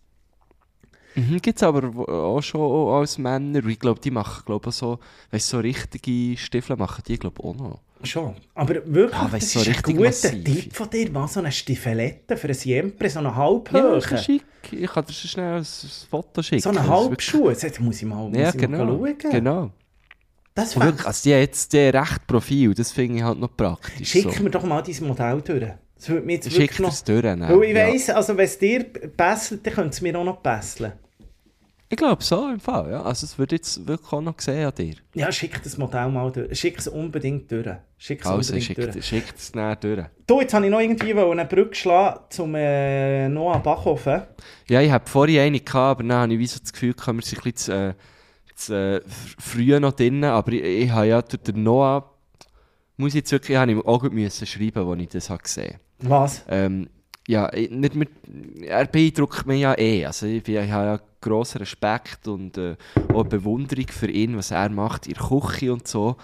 Mhm, Gibt es aber auch schon als Männer. Ich glaube, die machen glaub, so, weißt, so richtige Stiefel machen die glaube auch noch. Schon. Aber wirklich, Ah, weißt das so ist ein richtig guter massiv. Tipp von dir, mal so eine Stiefelette für ein Siempre, so eine Ja, Halbhöhe. ist schick. Ich kann dir so schnell ein, Foto schicken. so eine Das ist wirklich- Halbschuhe. Jetzt muss ich mal, muss Ja, ich mal genau. schauen. genau. Das wär- wirklich, also die, haben jetzt, die recht Profil, das finde ich halt noch praktisch. Schick so. mir doch mal dieses Modell durch. Das würde mir jetzt Schick wirklich noch... durch. Weil ich ja. weiss, also wenn es dir besselt, dann könnte es mir auch noch besseln. Ich glaube so im Fall, ja. Also würde ich jetzt wirklich auch noch sehen an dir. Ja, schick das Modell mal durch. Schick es unbedingt durch. Schick es Also unbedingt durch. schickt schick es näher durch. Du, jetzt habe ich noch irgendwie eine Brücke schlagen zum äh, Noah Bachhofen. Ja, ich hatte vorhin eine, gehabt, aber dann habe ich wie so das Gefühl, wir sind ein bisschen zu, äh, zu äh, fr- früh noch drin. Aber ich, ich habe ja durch den Noah, muss ich jetzt wirklich, habe ich auch gut müssen schreiben, als ich das habe gesehen Was? ähm, ja, ich- nicht mit, er beeindruckt mich ja eh. Also ich, ich habe ja grossen Respekt und äh, auch Bewunderung für ihn, was er macht in der Küche und so.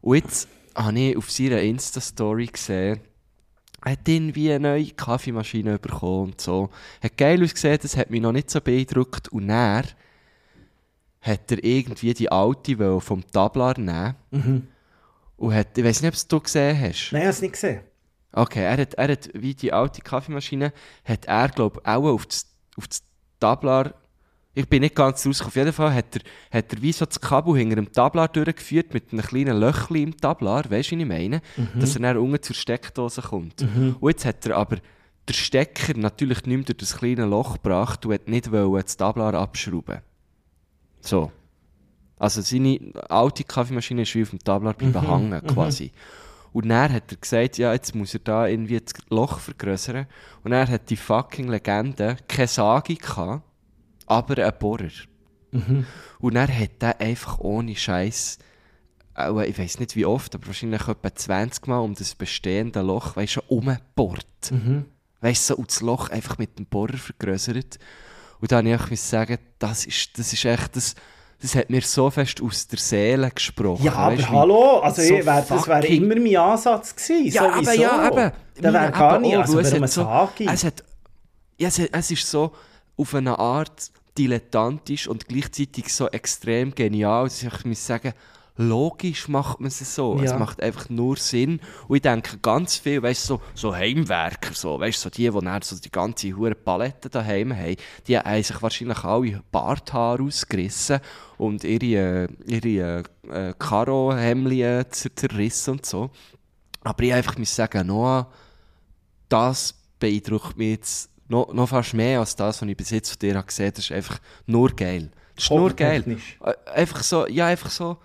Und jetzt habe ich auf seiner Insta-Story gesehen, er hat irgendwie eine neue Kaffeemaschine bekommen und so. Hat geil ausgesehen, das hat mich noch nicht so beeindruckt. Und dann hat er irgendwie die alte vom Tablar nehmen. Mhm. Und hat, ich weiß nicht, ob du es gesehen hast. Nein, ich habe es nicht gesehen. Okay, er hat, er hat wie die alte Kaffeemaschine, hat er, glaube ich, auch auf das, auf das Tablar Ich bin nicht ganz raus. Auf jeden Fall hat er, hat er wie so das Kabel hinter dem Tablar durchgeführt mit einem kleinen Löchchen im Tablar, weißt du, was ich meine? Dass er dann unten zur Steckdose kommt. Und jetzt hat er aber den Stecker natürlich nicht mehr durch das kleine Loch gebracht und hat nicht wollen das Tablar abschrauben. So. Also seine alte Kaffeemaschine ist wie auf dem Tablar bleiben hängen, quasi. Und dann hat er gesagt, ja, jetzt muss er da irgendwie das Loch vergrößern. Und er hat die fucking Legende keine Sage gehabt, aber einen Bohrer. Und er hat er einfach ohne Scheiß, ich weiß nicht wie oft, aber wahrscheinlich etwa 20 Mal um das bestehende Loch, weißt du, umgebohrt. Weißt du, so, und das Loch einfach mit dem Bohrer vergrößert. Und dann musste ich sagen, das ist, das ist echt, das, das hat mir so fest aus der Seele gesprochen. Ja, aber wie- hallo, also so ich wär, das wäre immer mein Ansatz gewesen, Ja, aber ja, eben. Da wäre gar nicht, also es hat so, es hat, ja, es, es ist so auf eine Art dilettantisch und gleichzeitig so extrem genial, dass ich muss sagen, logisch macht man es so. Es Ja. macht einfach nur Sinn. Und ich denke ganz viel, weißt du, so, so Heimwerker, so, weißt du, so die, die dann so die ganze hure Palette daheim haben, die haben sich wahrscheinlich alle Barthaare ausgerissen und ihre, äh, ihre äh, Karo-Hemdchen zer- zerrissen und so. Aber ich einfach muss sagen, Noah, das beeindruckt mich jetzt noch, noch fast mehr als das, was ich bis jetzt von dir habe gesehen Das ist einfach nur geil. Das ist nur geil. Äh, Einfach so, ja, einfach so,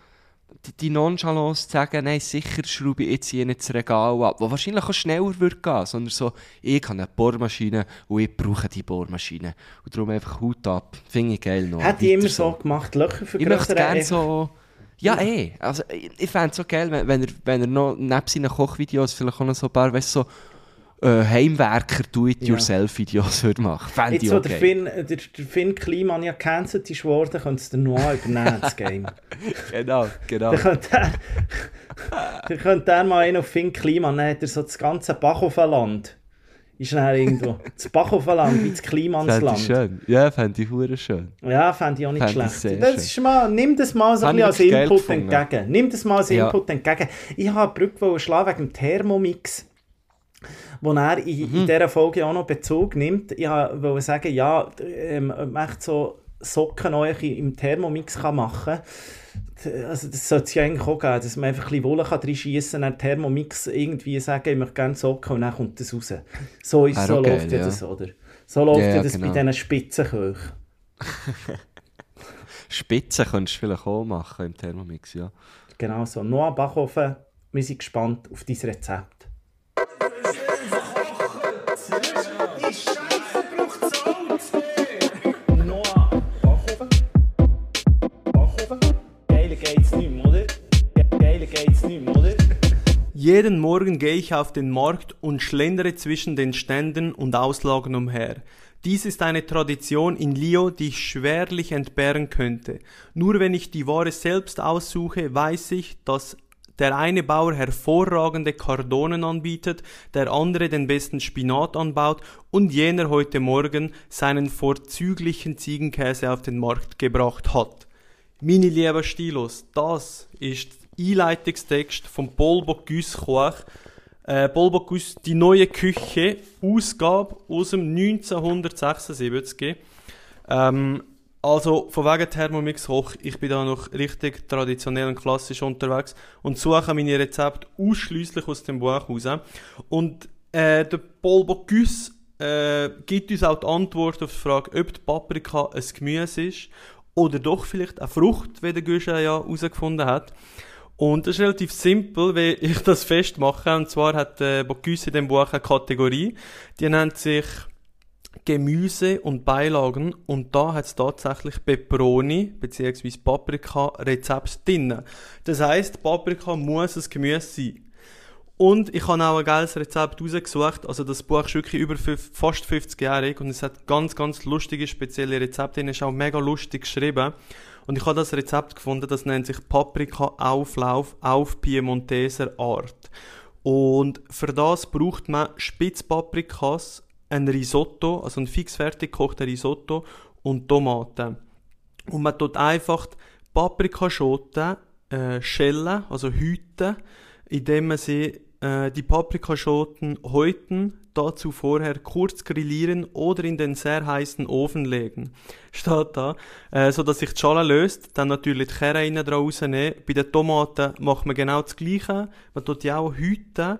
die, die Nonchalance zu sagen, nein, sicher schraube ich jetzt hier nicht das Regal ab, wo wahrscheinlich auch schneller würde gehen, sondern so, ich habe eine Bohrmaschine und ich brauche die Bohrmaschine. Und darum einfach Hut ab. Finde ich geil noch. Hätte ich immer so gemacht, Löcher ich möchte gerne so. Ja, eh. Also, ich, ich fände es so geil, wenn, wenn, er, wenn er noch neben seinen Kochvideos vielleicht auch noch so ein paar, weißt du, so äh, Heimwerker-Do-it-yourself-Videos würde machen. Fände Jetzt, ich wo auch der. Finn, der, der Finn Kliman ja gecancelt ist worden, könnte es der Noah übernehmen, das Game. Genau, genau. Dann könnte er, dann könnte er mal einen auf Finn Kliman, dann hat er so das ganze Bachhofenland. Ist dann irgendwo. Das Bachhofenland wie das Fände ich Klimansland. schön. Ja, fände ich hure schön. Ja, fände ich auch nicht Fände schlecht. Das schön. ist mal, nimm das mal so ein bisschen als Input entgegen. Nimm das mal als Ja. Input entgegen. Ich habe eine Brücke schlagen wegen dem Thermomix, wo er in, Mhm. in dieser Folge auch noch Bezug nimmt. Ich wollte sagen, ja, ähm, man echt so Socken im Thermomix kann machen kann. Also das sollte es ja eigentlich auch geben, dass man einfach ein bisschen Wolle kann reinschiessen kann, dann Thermomix irgendwie sagen, ich möchte gerne Socken und dann kommt das raus. So, ist, so auch läuft ja das, oder? So läuft ja, ja, das genau. bei diesen Spitzenköchen. Spitzen könntest du vielleicht auch machen im Thermomix, ja. Genau so. Noah Bachhofen, wir sind gespannt auf dein Rezept. Jeden Morgen gehe ich auf den Markt und schlendere zwischen den Ständen und Auslagen umher. Dies ist eine Tradition in Lio, die ich schwerlich entbehren könnte. Nur wenn ich die Ware selbst aussuche, weiß ich, dass der eine Bauer hervorragende Kardonen anbietet, der andere den besten Spinat anbaut und jener heute Morgen seinen vorzüglichen Ziegenkäse auf den Markt gebracht hat. Meine lieben Stilos, das ist Einleitungstext von Paul Bocuse Koch. Äh, Paul Bocuse, die neue Küche, Ausgabe aus dem 1976. Ähm, also von wegen Thermomix hoch, ich bin da noch richtig traditionell und klassisch unterwegs und suche meine Rezepte ausschließlich aus dem Buch raus. Und äh, der Paul Bocuse äh, gibt uns auch die Antwort auf die Frage, ob die Paprika ein Gemüse ist oder doch vielleicht eine Frucht, wie der Guschen ja herausgefunden hat. Und das ist relativ simpel, wie ich das festmache. Und zwar hat äh, Bocuse in dem Buch eine Kategorie, die nennt sich Gemüse und Beilagen und da hat es tatsächlich Peperoni bzw. Paprika Rezept drin. Das heißt, Paprika muss ein Gemüse sein. Und ich habe auch ein geiles Rezept rausgesucht. Also das Buch ist wirklich über fast 50-jährig und es hat ganz, ganz lustige, spezielle Rezepte. Es ist auch mega lustig geschrieben. Und ich habe das Rezept gefunden, das nennt sich Paprika Auflauf auf Piemonteser Art. Und für das braucht man Spitzpaprikas, ein Risotto, also ein fix fertig gekochter Risotto und Tomaten. Und man tut einfach Paprikaschoten äh, schellen, also hüten, indem man sie äh, die Paprikaschoten häuten, dazu vorher kurz grillieren oder in den sehr heißen Ofen legen. Steht da. Äh, so dass sich die Schale löst, dann natürlich die Kerne innen rausnehmen. Bei den Tomaten macht man genau das Gleiche. Man tut die auch hüten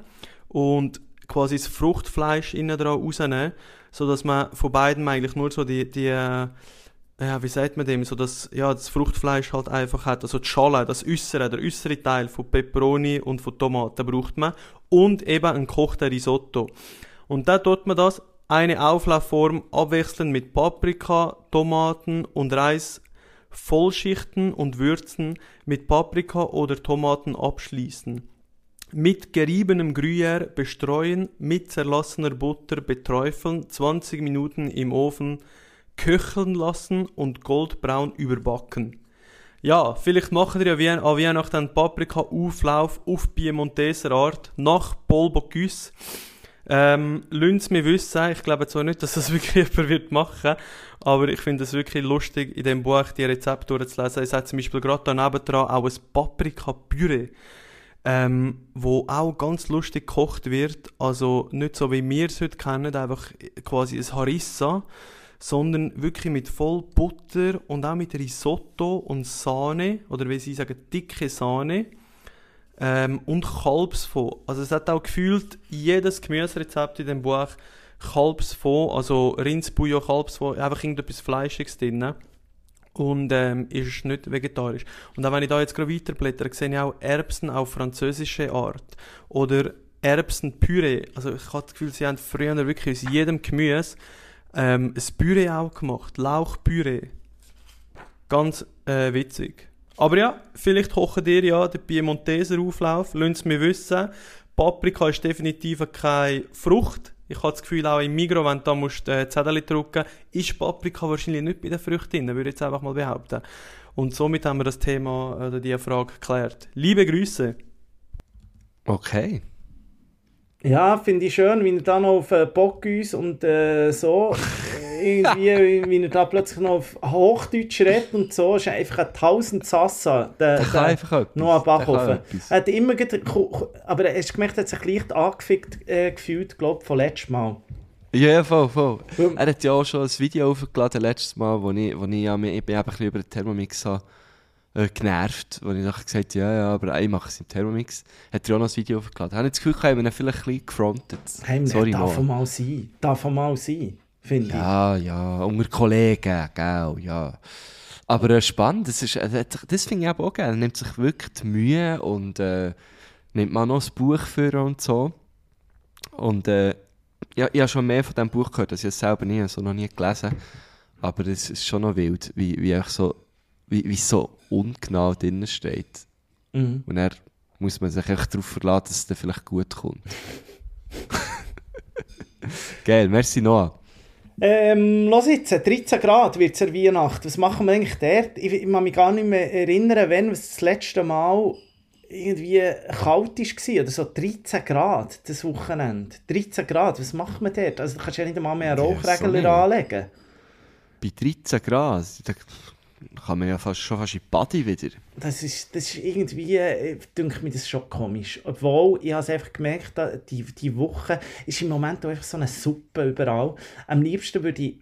und quasi das Fruchtfleisch innen dran rausnehmen, so dass man von beiden eigentlich nur so die, die äh, ja, wie sagt man dem, so dass ja, das Fruchtfleisch halt einfach hat, also die Schale, das äußere, der äußere Teil von Peperoni und von Tomaten braucht man und eben ein gekochter Risotto. Und da tut man das eine Auflaufform abwechselnd mit Paprika, Tomaten und Reis vollschichten und würzen, mit Paprika oder Tomaten abschließen. Mit geriebenem Gruyère bestreuen, mit zerlassener Butter beträufeln, 20 Minuten im Ofen köcheln lassen und goldbraun überbacken. Ja, vielleicht machen wir ja an Weihnachten Paprika-Auflauf auf Piemonteser Art nach Paul Bocuse. Ähm, Lasst mir wissen, ich glaube zwar nicht, dass das wirklich jemand wird machen, aber ich finde es wirklich lustig, in dem Buch die Rezepte durchzulesen. Es hat zum Beispiel gerade daneben dran auch ein Paprika-Püree, ähm, wo auch ganz lustig gekocht wird. Also nicht so wie wir es heute kennen, einfach quasi ein Harissa, sondern wirklich mit voll Butter und auch mit Risotto und Sahne, oder wie sie sagen, dicke Sahne ähm, und Kalbsfond. Also es hat auch gefühlt jedes Gemüserezept in dem Buch Kalbsfond, also Rindsbouillon, Kalbsfond, einfach irgendetwas Fleischiges drin. Und ähm, ist nicht vegetarisch. Und auch wenn ich da jetzt gerade weiterblätter, sehe ich auch Erbsen auf französische Art. Oder Erbsenpüree. Also ich habe das Gefühl, sie haben früher wirklich aus jedem Gemüse ähm, ein Püree auch gemacht. Lauchpüree. Ganz äh, witzig. Aber ja, vielleicht kochen ihr ja den Piemonteser Auflauf. Lasst es mir wissen. Paprika ist definitiv keine Frucht. Ich habe das Gefühl, auch im Migros, wenn du da musst, äh, Zettel drücken ist Paprika wahrscheinlich nicht bei den Früchten würde ich jetzt einfach mal behaupten. Und somit haben wir das Thema oder diese Frage geklärt. Liebe Grüße. Okay. Ja, finde ich schön, wie er dann noch auf äh, und äh, so irgendwie, wie er da plötzlich noch auf Hochdeutsch redet und so, ist einfach ein tausend Sassa. Der, Der kann einfach etwas. Noah Der Bachhofen. Er hat immer, aber er hast gemerkt, er hat sich leicht angefickt äh, gefühlt, glaube ich, von letztem Mal. Ja, voll, voll. Er hat ja auch schon ein Video aufgeladen letztes Mal, wo ich, wo ich, ja, ich bin eben ein bisschen über den Thermomix habe, äh, genervt, wo ich nachher gesagt habe, ja, ja, aber ich mache es im Thermomix. Hat er auch noch ein Video aufgeladen. Habe ich das Gefühl, ich habe ihn vielleicht ein bisschen gefrontet. Hey, Sorry, darf Noah. mal sein. Darf er mal sein, finde Ja, ja, unter Kollegen, gell, ja. Aber äh, spannend, das, ist, äh, das finde ich eben auch geil. Er nimmt sich wirklich die Mühe und äh, nimmt mal noch das Buch für und so. Und äh, ja, ich habe schon mehr von diesem Buch gehört, das ich es selber nie, so noch nie gelesen. Aber es ist schon noch wild, wie, wie, einfach so, wie, wie so ungenau drin steht. Mhm. Und dann muss man sich echt darauf verlassen, dass es dann vielleicht gut kommt. Geil, merci Noah. Ähm, los jetzt, 13 Grad wird es an Weihnachten. Was machen wir eigentlich dort? Ich, ich kann mich gar nicht mehr erinnern, wenn es das letzte Mal irgendwie kalt war. Oder so 13 Grad das Wochenende. 13 Grad, was macht man dort? Also, du kannst ja nicht einmal mehr einen Ja, Rauchregler so nicht. anlegen. Bei 13 Grad, kann man ja fast, schon fast in die Body wieder. Das ist, das ist irgendwie, äh, denke mir das schon komisch. Obwohl, ich habe es einfach gemerkt, die, die Woche ist im Moment auch einfach so eine Suppe überall. Am liebsten würde ich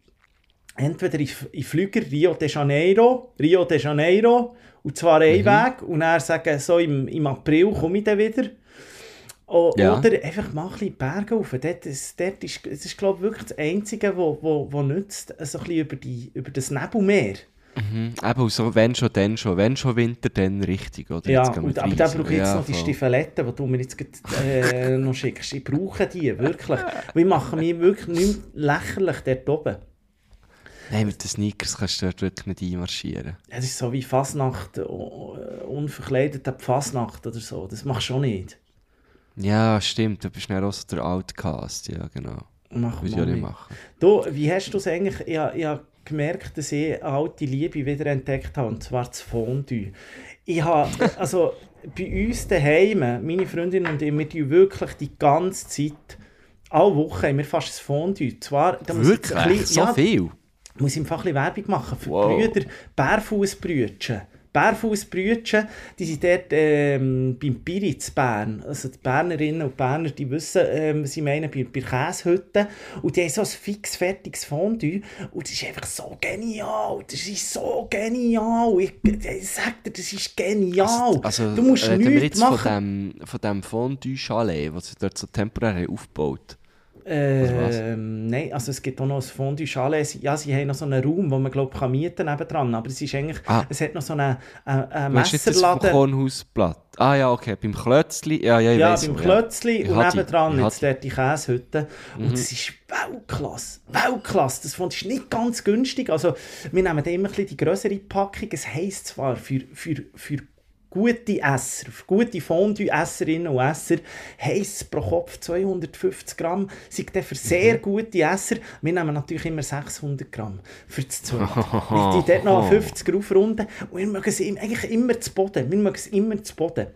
entweder in, in Flüger Rio de Janeiro, Rio de Janeiro, und zwar ein Weg, und dann sagen, so im, im April komme ich dann wieder. O, Ja. Oder einfach mal ein bisschen die Berge rauf. Dort ist, dort ist, das ist glaube ich, wirklich das Einzige, was wo, wo, wo nützt, so ein bisschen über, die, über das Nebelmeer. Mhm. Eben, so, wenn schon, dann schon. Wenn schon Winter, dann richtig, oder? Ja, und, aber rein, da so. brauche ich jetzt Ja, noch die. Stiefeletten, die du mir jetzt grad, äh, noch schickst. Ich brauche die, wirklich. Wir machen mich wirklich nicht lächerlich dort oben. Nein, mit den Sneakers kannst du dort wirklich nicht einmarschieren. Es ist so wie Fasnacht, äh, unverkleidete Fasnacht oder so. Das machst du auch nicht. Ja, stimmt. Du bist dann auch so der Outcast. Ja, genau. Mach Würde ich auch nicht machen. Du, wie hast du es eigentlich... Ich, ich gemerkt, dass ich eine alte Liebe wieder entdeckt habe, und zwar das Fondue. Ich habe, also bei uns daheim, meine Freundin und ich, wir tun wirklich die ganze Zeit, alle Wochen haben wir fast ein Fondue. Zwar, da Wirklich? bisschen- So ja, viel? muss ich einfach ein bisschen Werbung machen für Wow. Brüder, Bärfußbrütchen. Bärfußbrütchen, die sind dort ähm, beim Piritz Bern. Also die Bernerinnen und Berner, die wissen, ähm, sie meinen bei, bei Käsehütten. Und die haben so ein fix fertiges Fondue. Und das ist einfach so genial. Das ist so genial. Ich, ich sag dir, das ist genial. Also, du musst wir nichts jetzt machen. von dem, von dem Fondue-Chalet, das sie dort so temporär aufgebaut? Ähm, nein, also es gibt auch noch ein Fondue Chalet. Sie- Ja, sie haben noch so einen Raum, wo man glaube kann mieten nebendran. Aber es ist eigentlich, Ah. es hat noch so einen, einen, einen vom Messerladen. Kornhausblatt? Ah ja, okay, beim Klötzli, ja, ja, ich Ja, weiss beim Klötzli Ich und nebendran jetzt hatte- dort die Käsehütte. Und das ist Weltklasse. Weltklasse. Das fand ich nicht ganz günstig. Also, wir nehmen da immer ein bisschen die grössere Packung. Es heisst zwar für, für, für gute Esser, gute Fondue-Esserinnen und Esser, heisst es pro Kopf 250 Gramm. Sind dann für sehr gute Esser. Wir nehmen natürlich immer 600 Gramm für das Zeug. Wir die dort noch 50 aufrunden. Und wir mögen es eigentlich immer zu Boden. Wir mögen es immer zu Boden.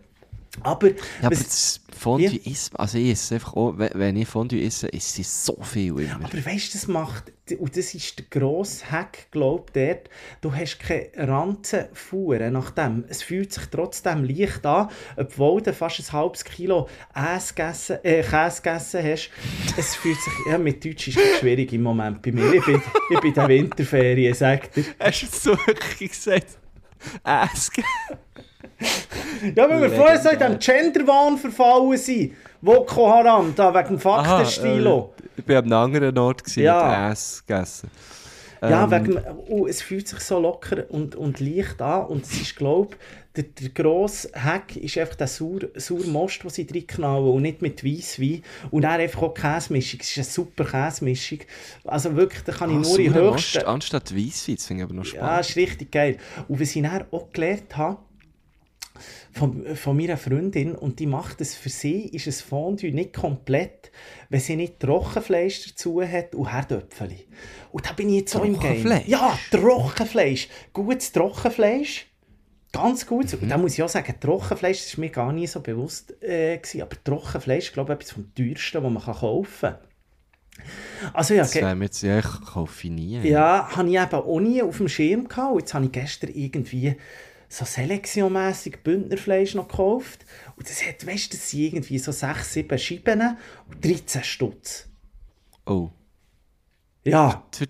Aber, Ja, aber das Fondue Wie? isst, also ich esse einfach auch, wenn- ich Fondue esse, esse ich so viel immer. Aber weißt du, das macht, und das ist der grosse Hack, glaube ich, dort, du hast keine Ranzenfuhren nach dem. Es fühlt sich trotzdem leicht an, obwohl du fast ein halbes Kilo Äs gegessen, äh, Käse gegessen hast. Es fühlt sich, ja, mit Deutsch ist es schwierig im Moment bei mir. Ich bin, ich bin in der Winterferien, sagt er. Hast du jetzt so wirklich gesagt? Ass. Ja, weil wir vorher so in diesem Genderwahn verfallen sind. Boko Haram, da wegen dem Faktenstilo. äh, ich war an einem anderen Ort gewesen, Ja. mit Ass gegessen. Ja, Ähm, wegen, oh, es fühlt sich so locker und, und leicht an und es ist, glaube der, der grosse Hack ist einfach der Sauer, Sauermost, den sie drin knallen und nicht mit Weisswein. Und dann einfach auch Käsemischung. Es ist eine super Käsemischung. Also wirklich, da kann ich ah, nur in höchsten... Most Anstatt Weisswein, das finde ich aber noch Ja, spannend. ist richtig geil. Und was ich dann auch gelernt habe, von, von meiner Freundin, und die macht es für sie, ist ein Fondue nicht komplett, wenn sie nicht Trockenfleisch dazu hat und Herdöpfeli. Und da bin ich jetzt so im Game. Trockenfleisch? Ja, Trockenfleisch. Gutes Trockenfleisch. Ganz gut. Und da muss ich auch sagen, Trockenfleisch, das war mir gar nie so bewusst. Äh, gewesen, aber Trockenfleisch ist, glaube ich, etwas vom teuersten, was man kann kaufen kann. Also ja, Das wäre mir jetzt, ja, ich kaufe nie. ja, habe ich eben auch nie auf dem Schirm gehabt. Jetzt habe ich gestern irgendwie so selektionmässig Bündnerfleisch noch gekauft. Und das hat, weißt du, das sind irgendwie so 6, 7 Scheiben und 13 Stutz. Oh. Ja, Für,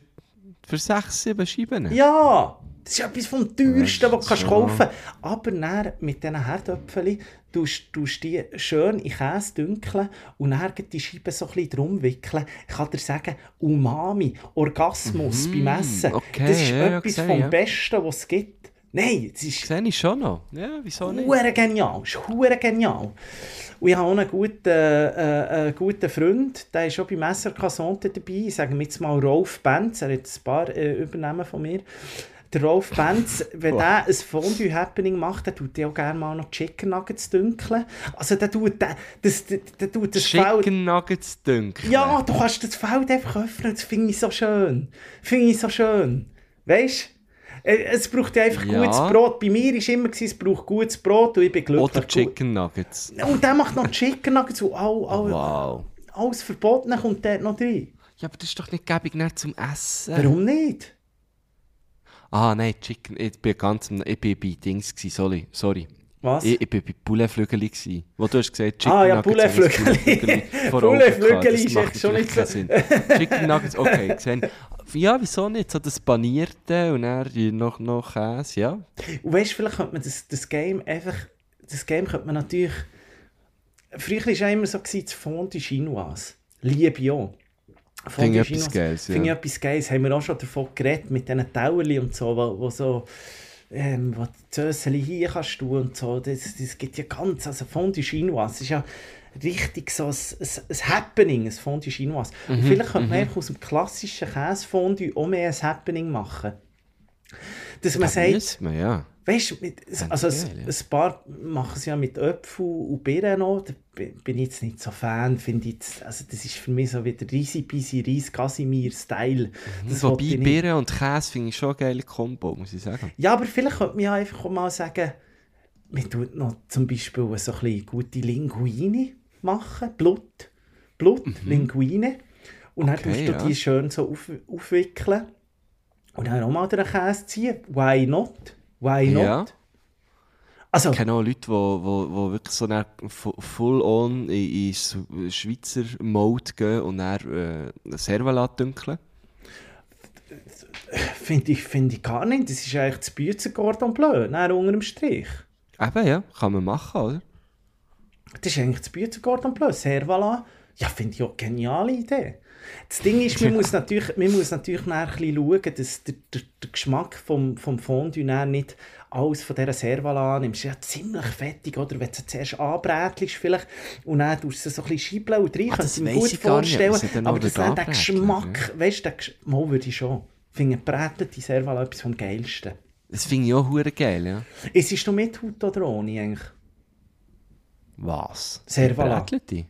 für sechs, sieben Scheiben? ja, das ist etwas vom teuersten, was du kannst kaufen kannst. Aber dann mit diesen Herdöpfeln tust du die schön in Käse dünkeln und dann die Scheiben so ein bisschen drum wickeln. Ich kann dir sagen, Umami, Orgasmus beim Essen, okay, das ist ja, etwas gesehen, vom ja. Besten, was es gibt. Nein, es ist Sehe ich schon noch. Ja, wieso nicht? Hure genial, ist hure genial. Und ich habe auch einen guten, äh, einen guten Freund, der ist schon beim SRK Sonntag dabei, sagen wir jetzt mal Rolf Benz, er hat ein paar äh, Übernahmen von mir. Der Rolf Benz, wenn Wow. der ein Fondue-Happening macht, dann tut er auch gerne mal noch Chicken Nuggets dünkeln. Also der tut, der, das, der, der tut das Feld... Chicken Nuggets dünkeln. Ja, du kannst das Feld einfach öffnen, das finde ich so schön. Finde ich so schön. Weißt du? Es braucht ja einfach Ja. gutes Brot. Bei mir war immer, es braucht gutes Brot und ich bin glücklich. Oder Chicken Nuggets. Und der macht noch Chicken Nuggets und all, all, Wow. alles Verbotene kommt dort noch rein. Ja, aber das ist doch nicht gäbig nicht zum Essen. Warum nicht? Ah, nein, Chicken. Ich bin ganz. Ich bin bei Dings. Gewesen, sorry. sorry. Was? Ich, ich bin bei Pouletflügeli. gewesen, Wo du hast gesagt, Chicken Ah, ja, Nuggets. Pouletflügeli. ist echt schon nicht so- Sinn. Chicken Nuggets, okay, gesehen. Ja, wieso nicht? So das Panierte und dann noch, noch Käse, ja. Und weißt du, vielleicht könnte man das, das Game einfach. Das Game könnte man natürlich. Früher war es ja immer so, gewesen, das Fondue Chinoise. Liebe ich auch. Finde ich etwas. Geiles, ja. Finde ich etwas Geiles. Haben wir auch schon davon geredet, mit diesen Tauerli und so, wo, wo so. Ähm, die Zöseli hier kannst du und so. Das, das gibt ja ganz. Also Fondue Chinoise ist ja richtig so ein, ein, ein Happening, ein Fondue Chinoise. Mhm, vielleicht könnte man einfach aus dem klassischen Käsefondue auch mehr ein Happening machen. Dass man Das sagt, wir, ja. Weißt du, also ein, ein paar machen es ja mit Äpfel und Birnen noch. Da bi- bin ich jetzt nicht so Fan. Finde ich jetzt, also das ist für mich so wie der Riesi Bisi Reis Casimir Style. Das Wobei. Birnen und Käse finde ich schon eine geile Kombo, muss ich sagen. Ja, aber vielleicht könnte man ja einfach mal sagen, man tut noch zum Beispiel so ein bisschen gute Linguine machen. Blut. Blut, Linguine. Und dann Mhm. Okay, tust du ja. die schön so auf, aufwickeln. Und dann auch mal den Käse ziehen. Why not? Why not? Ja. Also, Ich kenne auch Leute, die wo, wo, wo wirklich so dann fu- full on in, in Sch- Schweizer Mode gehen und dann äh, Servalat dünkeln. finde ich, find ich gar nicht. Das ist eigentlich das Büzer Cordon Bleu, nein, unter dem Strich. Eben, ja, kann man machen, oder? Das ist eigentlich das Büzer Cordon Bleu, Servala. Ja, finde ich auch eine geniale Idee. Das Ding ist, man muss natürlich, man muss natürlich nachher ein bisschen schauen, dass der, der, der Geschmack vom, vom Fondue nicht alles von dieser Servala annimmst. Ja, ziemlich fettig, oder? Wenn du sie zuerst anbrätelst vielleicht und dann tust du sie so ein bisschen scheibeln und rein. Ah, Kannst du mir gut nicht, vorstellen. dann aber das der Geschmack, weißt du, mal würde ich schon. Ich finde gebrätelte Servala etwas vom Geilsten. Das finde ich auch hure geil, ja. Ist es noch mit Haut oder ohne eigentlich? Was? Servalat. Brätlelte?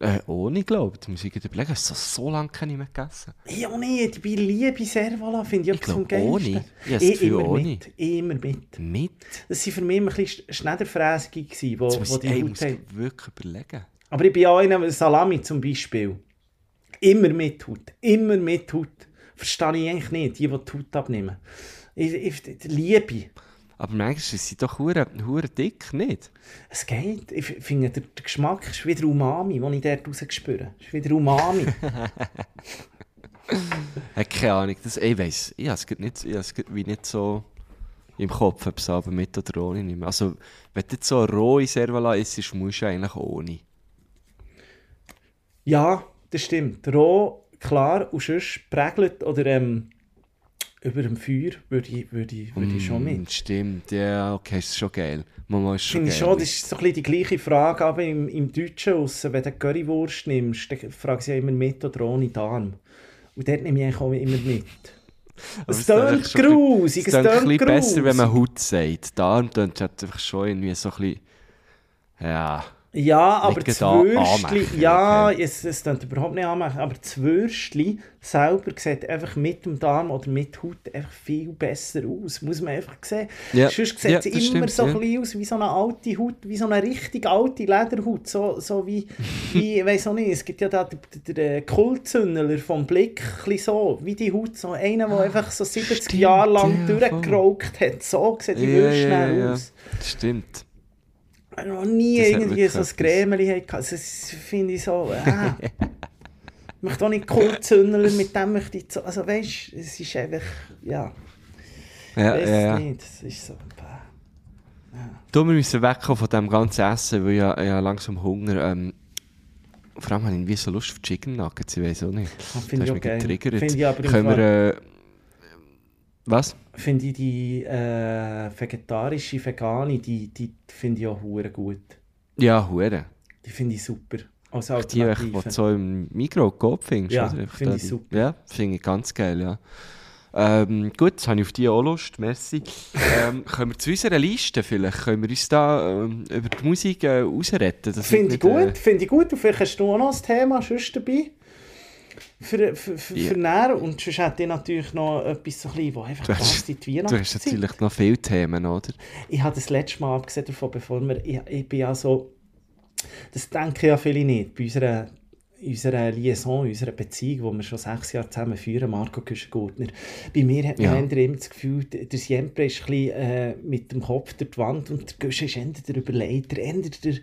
Äh, ohne, glaube ich. Muss ich überlegen. Ich habe so, lange keine mehr gegessen. Ja, nee, die liebe Servala finde ich Ich etwas vom glaube, ohne. Geilsten. Ich das Gefühl, immer ohne. mit, immer mit. Mit? Das waren für mich immer ein bisschen Schneiderfräsige, gewesen, wo, ich, die Haut muss haben. ich wirklich überlegen. Aber ich bin auch einer, Salami zum Beispiel. Immer mit Haut. Immer mit Haut. Verstehe ich eigentlich nicht, die, die die Haut abnehmen. Ich, ich, die Liebe. Aber manchmal sind sie doch hure, hure dick, nicht? Es geht. Ich finde, der, der Geschmack ist wieder Umami, den ich dort rausgespürt Es ist wieder Umami. Äh, keine Ahnung. Das, ich weiss, ich habe es nicht, ich habe es gerade wie nicht so im Kopf, ob es aber mit oder ohne nicht mehr. Also, wenn du jetzt so rohe Servala isst, musst du eigentlich ohne. ja, das stimmt. Roh, klar, und sonst prägelt oder ähm, über dem Feuer würde ich, würde ich, würde ich schon Mm, mit. Stimmt, ja, okay, ist schon geil. Mama ist schon Finde geil. ich schon, das ist so ein bisschen die gleiche Frage, aber im, im Deutschen, ausser, wenn du Currywurst nimmst, dann frage ich ja immer mit oder ohne Darm. Und dort nehme ich auch immer mit. Es tönt schon grusig, Es klingt ein tönt bisschen besser, wenn man. Haut sagt. Darm tönt halt einfach schon irgendwie so ein bisschen... Ja, Ja, aber das anmachen, ja, okay. es, es klingt überhaupt nicht anmachen, aber das Würstli selber sieht einfach mit dem Darm oder mit Haut einfach viel besser aus, muss man einfach sehen. Ja, Sonst sieht ja, das immer stimmt, so ja. ein aus wie so eine alte Haut, wie so eine richtig alte Lederhaut, so, so wie, wie ich weiß auch nicht, es gibt ja da den, den, Kultzündler vom Blick, so, wie die Haut, so einer, der einfach so 70 Stimmt, Jahre lang ja, voll. durchgeraucht hat, so sieht die ja, Würste ja, aus. das stimmt. Noch nie Das irgendwie so ein. Grämeli gehabt. Also, Das finde ich so. Äh. ich möchte auch nicht Kultzünderler mit dem möchte ich so. Also weißt du, es ist einfach. Ja, Ja, ja, ja. nicht. Es ist so. bäh. Du, wir müssen wegkommen von dem ganzen Essen, weil ich, ja- ich habe langsam Hunger. Ähm, vor allem habe ich irgendwie so Lust auf Chicken Nuggets, ich weiß auch nicht. Ah, Das Finde ich hast mich getriggert. Können wir... Äh, was? Finde ich die äh, vegetarische Vegane, die, die finde ich auch hure gut. Ja, Hure. Die finde ich super. Als Die, die Alternative. du so im Mikro Coop findest. Ja, finde ich die- super. Ja, finde ich ganz geil, ja. Ähm, gut, jetzt habe ich auf die auch Lust, merci. ähm, können wir zu unserer Liste vielleicht, können wir uns da ähm, über die Musik äh, ausretten? Finde ich nicht, gut, finde ich gut. Und vielleicht hast du auch noch ein Thema sonst dabei. Für, für, für, Ja. für näher. Und sonst hätte ich natürlich noch etwas so ein wo einfach passt in die Äh, du hast Weihnachtszeit. natürlich noch viele Themen, oder? Ich habe das letzte Mal abgesehen davon, bevor wir, ich, ich bin ja so, das denken ja viele nicht, bei unserer, unserer Liaison, unserer Beziehung, die wir schon sechs Jahre zusammen führen, Marco Küschen-Gurtner, bei mir hat man Ja. immer das Gefühl, der Siempre ist ein bisschen, äh, mit dem Kopf durch die Wand und der Küschen ist eher der Überleiter, eher der,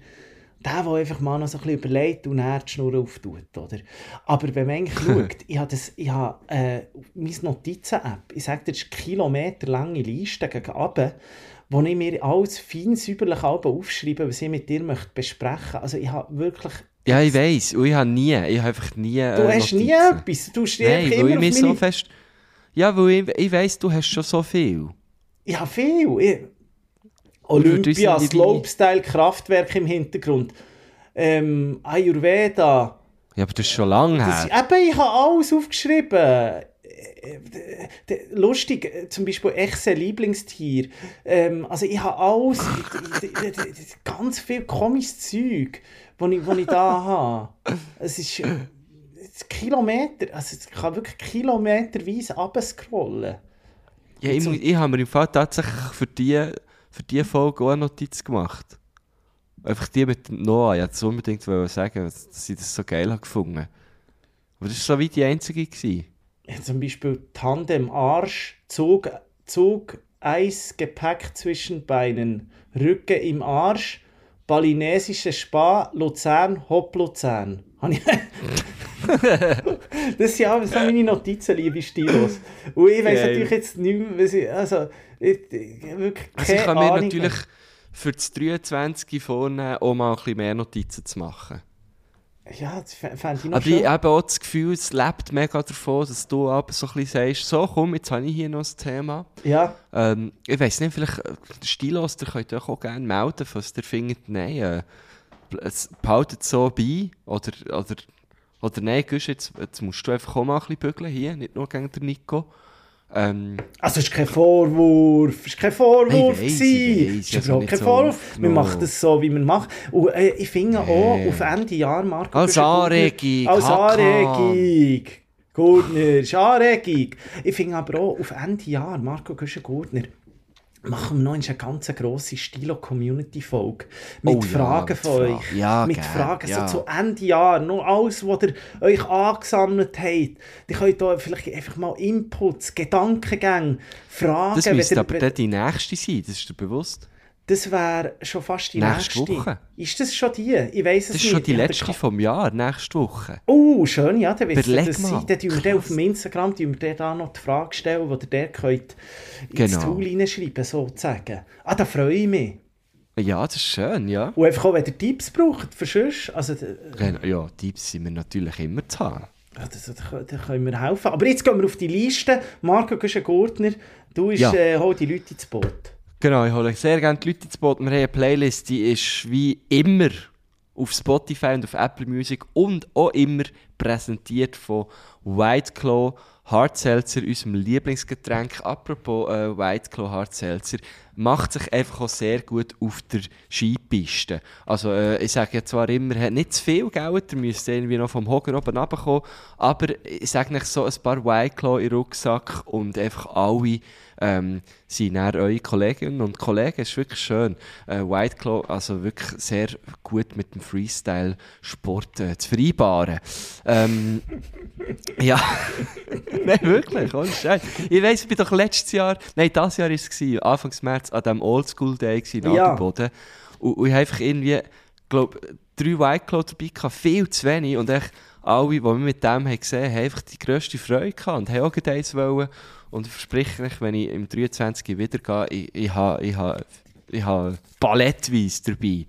der, der einfach mal noch so ein bisschen überlegt und dann die Schnur auftut, oder? Aber wenn man eigentlich schaut, ich habe, das, ich habe äh, meine Notizen-App, ich sage dir, das ist eine kilometerlange Liste gegen runter, wo ich mir alles fein säuberlich aufschreibe, was ich mit dir möchte besprechen Also ich habe wirklich... Ja, ich weiss. Und ich habe nie, ich habe einfach nie äh, Du hast nie etwas, du stehst Nein, weil ich immer mich auf so meine... fest... Ja, weil ich, ich weiss, du hast schon so viel. Ich habe viel. Ich... Olympia, Slopestyle, Kraftwerk im Hintergrund. Ähm, Ayurveda. Ja, aber das ist schon lange Das, her. eben, ich habe alles aufgeschrieben. Äh, d- Lustig, äh, zum Beispiel Echse Lieblingstier. Ähm, also ich habe alles, ganz viel komisches Zeug, das ich, wo ich da habe. Es ist, äh, Kilometer, also ich kann wirklich kilometerweise runterscrollen. Ja, ich, ich habe mir im Fall tatsächlich für die, für die Folge auch eine Notiz gemacht. Einfach die mit Noah. Ich wollte es unbedingt sagen, dass ich das so geil habe gefunden. Aber das war so wie die einzige. Ja, zum Beispiel Tandem, Arsch, Zug, Zug, Eis, Gepäck zwischen Beinen, Rücken im Arsch, balinesische Spa, Luzern, Hopp Luzern. Habe ich- das sind alles meine Notizen, liebe Stilos. Und ich weiß natürlich jetzt nicht mehr, ich, also, ich, ich, wirklich Also ich kann mir Ahnung natürlich für das 23 vornehmen, auch mal ein bisschen mehr Notizen zu machen. mehr. Ja, das fä- fände ich noch Aber ich schön. habe auch das Gefühl, es lebt mega davon, dass du aber so ein bisschen sagst, so komm, jetzt habe ich hier noch ein Thema. Ja, Ähm, ich weiß nicht, vielleicht äh, der Stilos, der könnt euch auch gerne melden, falls ihr findet, nein, äh, es behaltet so bei, oder, oder, oder nein, Gusch, jetzt, jetzt musst du einfach auch mal ein bisschen bügeln hier, nicht nur gegen den Nico. Ähm, also es ist kein Vorwurf, es ist kein Vorwurf Ich weiss, ich weiss, Es ist also überhaupt nicht kein so Vorwurf. Wir aufgenommen. machen das so, wie wir machen. Und äh, ich finde auch, Nee. auf Ende Jahr, Marco... Als Anregung, Als Hakan. Anregung. Gurtner, ist Anregung. Ich finde aber auch, auf Ende Jahr, Marco Güschen-Gurtner, machen wir noch eine ganz grosse Stilo-Community-Folge. Mit Oh ja, Fragen mit von Fragen. euch. Ja, mit gern, Fragen ja. so zu Ende Jahr. Noch alles, was ihr euch angesammelt habt. Die könnt da vielleicht einfach mal Inputs, Gedankengänge, Fragen. das müsste aber dann die nächste sein, das ist dir bewusst. Das wäre schon fast die Nächste nächste. Woche. Ist das schon die? Ich weiß es Das ist nicht. schon die Ich letzte vom Jahr, nächste Woche. Oh, schön, ja, dann wisst ihr das sein. Dann tun wir auf dem Instagram tun wir da noch die Frage stellen, die ihr der könnt ins Genau. Tool reinschreiben sozusagen. Ah, da freue ich mich. Ja, das ist schön, ja. Und einfach auch, wenn ihr Tipps braucht, sonst, also, äh, Ja, Tipps sind wir natürlich immer zu haben. ja, das, da können wir helfen. Aber jetzt gehen wir auf die Liste. Marco Güschen-Gurtner, du bist, Ja. äh, hol die Leute ins Boot. Genau, ich hole sehr gerne die Leute ins Boot. Wir haben eine Playlist, die ist wie immer auf Spotify und auf Apple Music und auch immer präsentiert von White Claw Hard Seltzer, unserem Lieblingsgetränk. Apropos äh, White Claw Hard Seltzer, macht sich einfach auch sehr gut auf der Skipiste. Also äh, ich sage ja zwar immer, nicht zu viel Geld, ihr müsst irgendwie noch vom Hocker oben runterkommen, aber ich sage nicht so ein paar White Claw in den Rucksack und einfach alle ähm, sind dann eure Kolleginnen und Kollegen. Es ist wirklich schön. Äh, White Claw, also wirklich sehr gut mit dem Freestyle-Sport äh, zu vereinbaren. Ähm, ja, nein, wirklich, ohne Scheiß. Ich weiss, ich bin doch letztes Jahr, nein, das Jahr war es, Anfang März, an diesem Oldschool-Day in Ja. Adelboden. Und, und ich habe einfach irgendwie, glaube drei White Claw dabei gehabt, viel zu wenig. Und echt alle, die wir mit dem haben gesehen haben, einfach die grösste Freude gehabt und haben auch eins wollen. Und ich verspreche euch, wenn ich im 23 wieder gehe, ich, ich habe ich ha, ich ha ballettweise dabei.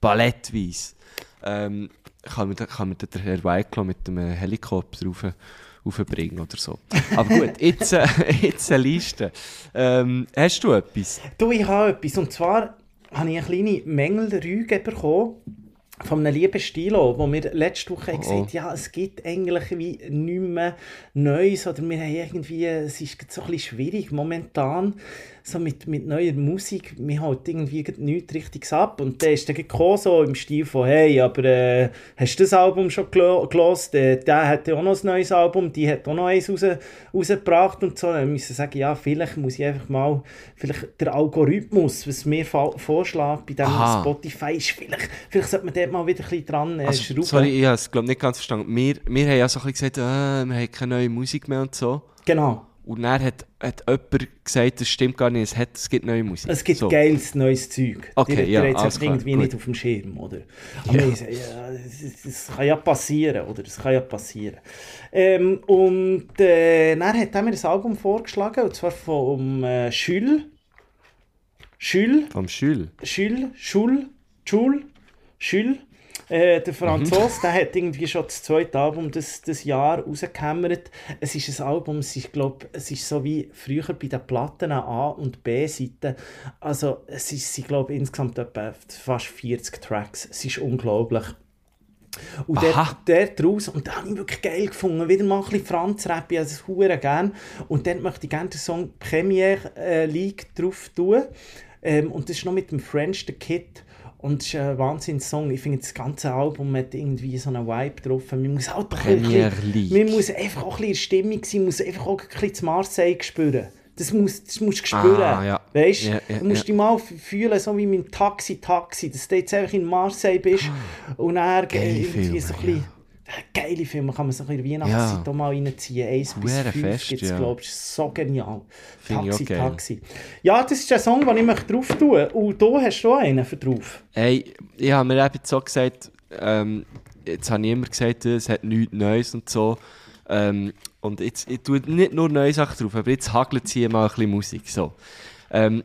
Ballettweise. Ähm, kann da- kann mir der Herr Weiklo mit dem äh, Helikopter rauf, raufbringen oder so. Aber gut, jetzt, äh, jetzt eine Liste. Ähm, hast du etwas? Du, ich habe etwas. Und zwar habe ich eine kleine Mängelrüge bekommen von einem lieben Stilo, wo mir letzte Woche oh. gesagt ja, es gibt eigentlich wie nichts mehr Neues oder wir haben irgendwie, es ist so ein bisschen schwierig momentan, so mit, mit neuer Musik, wir halt irgendwie nichts richtiges ab und der ist dann gekommen, so im Stil von, hey, aber äh, hast du das Album schon gelo- gelost? Der, der hat ja auch noch ein neues Album, die hat auch noch eins raus, rausgebracht und so, dann müssen sagen, ja, vielleicht muss ich einfach mal, vielleicht der Algorithmus, was mir vorschlägt bei diesem Aha. Spotify, ist vielleicht, vielleicht sollte man dort mal wieder ein bisschen dran äh, Also, schrauben. sorry, ich habe es glaub, nicht ganz verstanden. Wir, wir haben ja so ein bisschen gesagt, äh, wir haben keine neue Musik mehr und so. Genau. Und dann hat, hat jemand gesagt, das stimmt gar nicht, es, hat, es gibt neue Musik. Es gibt so. geiles neues Zeug. Okay, die, ja, die jetzt alles klar, irgendwie gut. nicht auf dem Schirm, oder? Aber ich sage, ja, das, das kann ja passieren, oder? Das kann ja passieren. Ähm, und äh, dann hat er mir ein Album vorgeschlagen, und zwar vom äh, Schül. Schül. Vom Schül. Schül, Schul, Schul, Schül. Äh, der Franzose, der hat irgendwie schon das zweite Album des, des Jahr rausgehämmert. Es ist ein Album, es ist, glaub, es ist so wie früher bei den Platten A- und B-Seite. Also es ist, sie glaube insgesamt etwa fast 40 Tracks. Es ist unglaublich. Und Aha. der, der draus, und den habe ich wirklich geil gefunden. Wieder mal ein bisschen Franz-Rap, ich habe das hure gern. Und dann möchte ich gerne den Song Premiere äh, League drauf tun. Ähm, und das ist noch mit dem French the Kid. Und es ist ein Wahnsinns-Song. Ich finde, das ganze Album hat irgendwie so einen Vibe drauf. Man muss halt auch ein bisschen, man muss einfach auch ein bisschen in Stimmung sein, man muss einfach auch ein bisschen zu Marseille spüren. Das, muss, das musst du spüren. Ah, ja. Weißt Ja, ja, du? musst ja. dich mal fühlen, so wie mit dem Taxi, Taxi, dass du jetzt einfach in Marseille bist und dann Geile irgendwie Filme, so ein bisschen, geile Filme, kann man sich in der Weihnachtszeit Ja. mal reinziehen. 1 bis Hure 5 fest, gibt es, ja. glaube ich, so genial. Auch Taxi. Taxi. Ja, das ist der Song, den ich möchte drauf tun Und du hast du auch einen für drauf. Hey, ich habe mir eben so gesagt, ähm, jetzt habe ich immer gesagt, es hat nichts Neues und so. Ähm, und jetzt, ich tue nicht nur neue Sachen drauf, aber jetzt hagelt sie mal ein bisschen Musik. So. Ähm,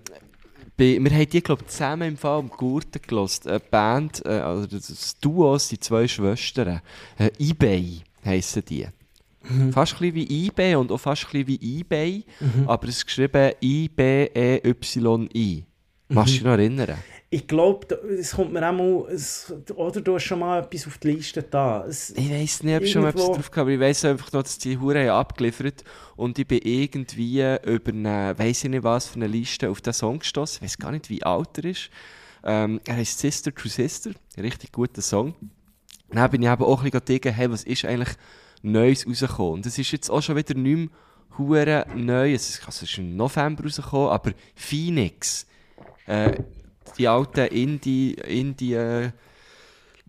bei, wir haben die, glaube ich, zusammen im Fall am Gurten gelost. Eine Band, äh, also das, Duo, die zwei Schwestern. Äh, eBay heissen die. Fast ein bisschen wie eBay und auch fast ein bisschen wie eBay, aber es ist geschrieben I-B-E-Y-I. Machst du dich noch erinnern? Ich glaube, es kommt mir auch mal, es, oder du hast schon mal etwas auf die Liste da. Es, Ich weiss nicht, ob ich schon mal etwas drauf gehabt aber ich weiss einfach noch, dass die Hure abgeliefert und ich bin irgendwie über eine, weiss ich nicht was, für eine Liste auf den Song gestossen. Ich weiss gar nicht, wie alt er ist. Ähm, er heißt Sister to Sister, ein richtig guter Song. Dann bin ich eben auch ein bisschen gedacht, hey, was ist eigentlich Neues rausgekommen? Und das ist jetzt auch schon wieder nicht mehr hure neu. Es ist, also es ist im November rausgekommen, aber Phoenix, äh, die alten Indie, Indie äh,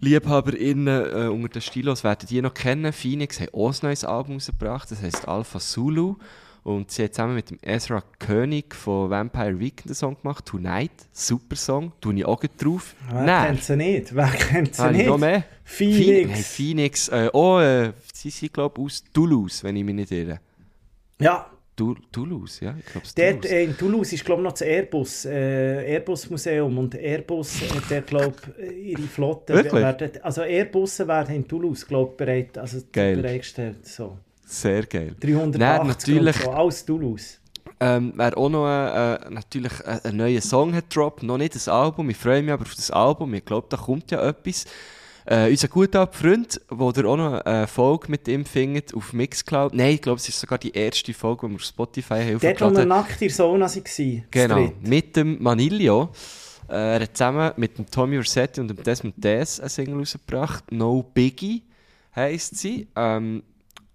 LiebhaberInnen äh, unter den Stilos werden die noch kennen. Phoenix hat auch ein neues Album rausgebracht, das heisst Alpha Zulu. Und sie hat zusammen mit dem Ezra König von Vampire Weekend einen Song gemacht, Tonight. Super Song, tue ich auch drauf. wer Nein. kennt sie nicht? Wer kennt sie ich nicht? noch mehr? Phoenix. Hey, Phoenix. Äh, oh, äh, sie sind, glaube ich, aus Toulouse, wenn ich mich nicht irre. Ja, Toulouse, ja? Ich dort Toulouse. äh, in Toulouse ist glaube ich noch das Airbus, äh, Airbus Museum und Airbus hat der glaube ihre Flotte Wirklich? werden, also Airbusse werden in Toulouse glaube bereit, also Geil. bereitgestellt, so Sehr geil. 380 Nein, natürlich- so, alles Toulouse. Ähm, wer auch noch äh, äh, natürlich äh, einen neuen Song hat gedroppt, noch nicht das Album, ich freue mich aber auf das Album, ich glaube, da kommt ja etwas. Äh, unser guter Freund, wo der auch noch eine Folge mit ihm findet auf Mixcloud. Nein, ich glaube, es ist sogar die erste Folge, die wir auf Spotify haben Dort, wo wir nackt in der Sauna waren. Genau, mit dem Manilio. Äh, er hat zusammen mit dem Tommy Rossetti und dem Desmond Des eine Single rausgebracht. No Biggie heisst sie. Ähm,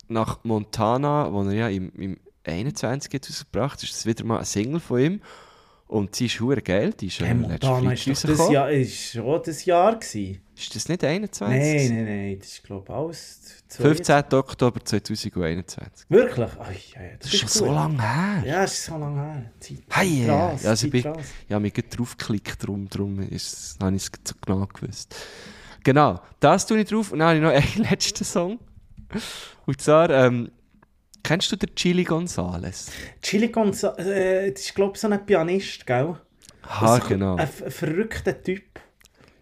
nach Montana, wo er ja im, im 21 hat rausgebracht ist das wieder mal eine Single von ihm. Und sie ist hure geil. Die ist, äh, Hey, ist doch das. Jahr, ist schon das Jahr gewesen. Ist das nicht 21? Nein, nein, nein, das ist glaube ich alles 15. Oktober 2021. Wirklich? Ach, ja, ja, Das ist schon gut. so lange her. Ja, es ist so lange her. Zeit. Hey, ja, rast, ja, also bin, Zeit ich habe mich draufgeklickt, darum, darum ist, habe ich es so genau gewusst. Genau, das tue ich drauf und dann habe ich noch einen letzten Song. Und zwar, ähm, kennst du den Chili Gonzales? Chili Gonzales, äh, das ist glaube ich so ein Pianist, gell? Ha, Das- genau. Ein, ein verrückter Typ.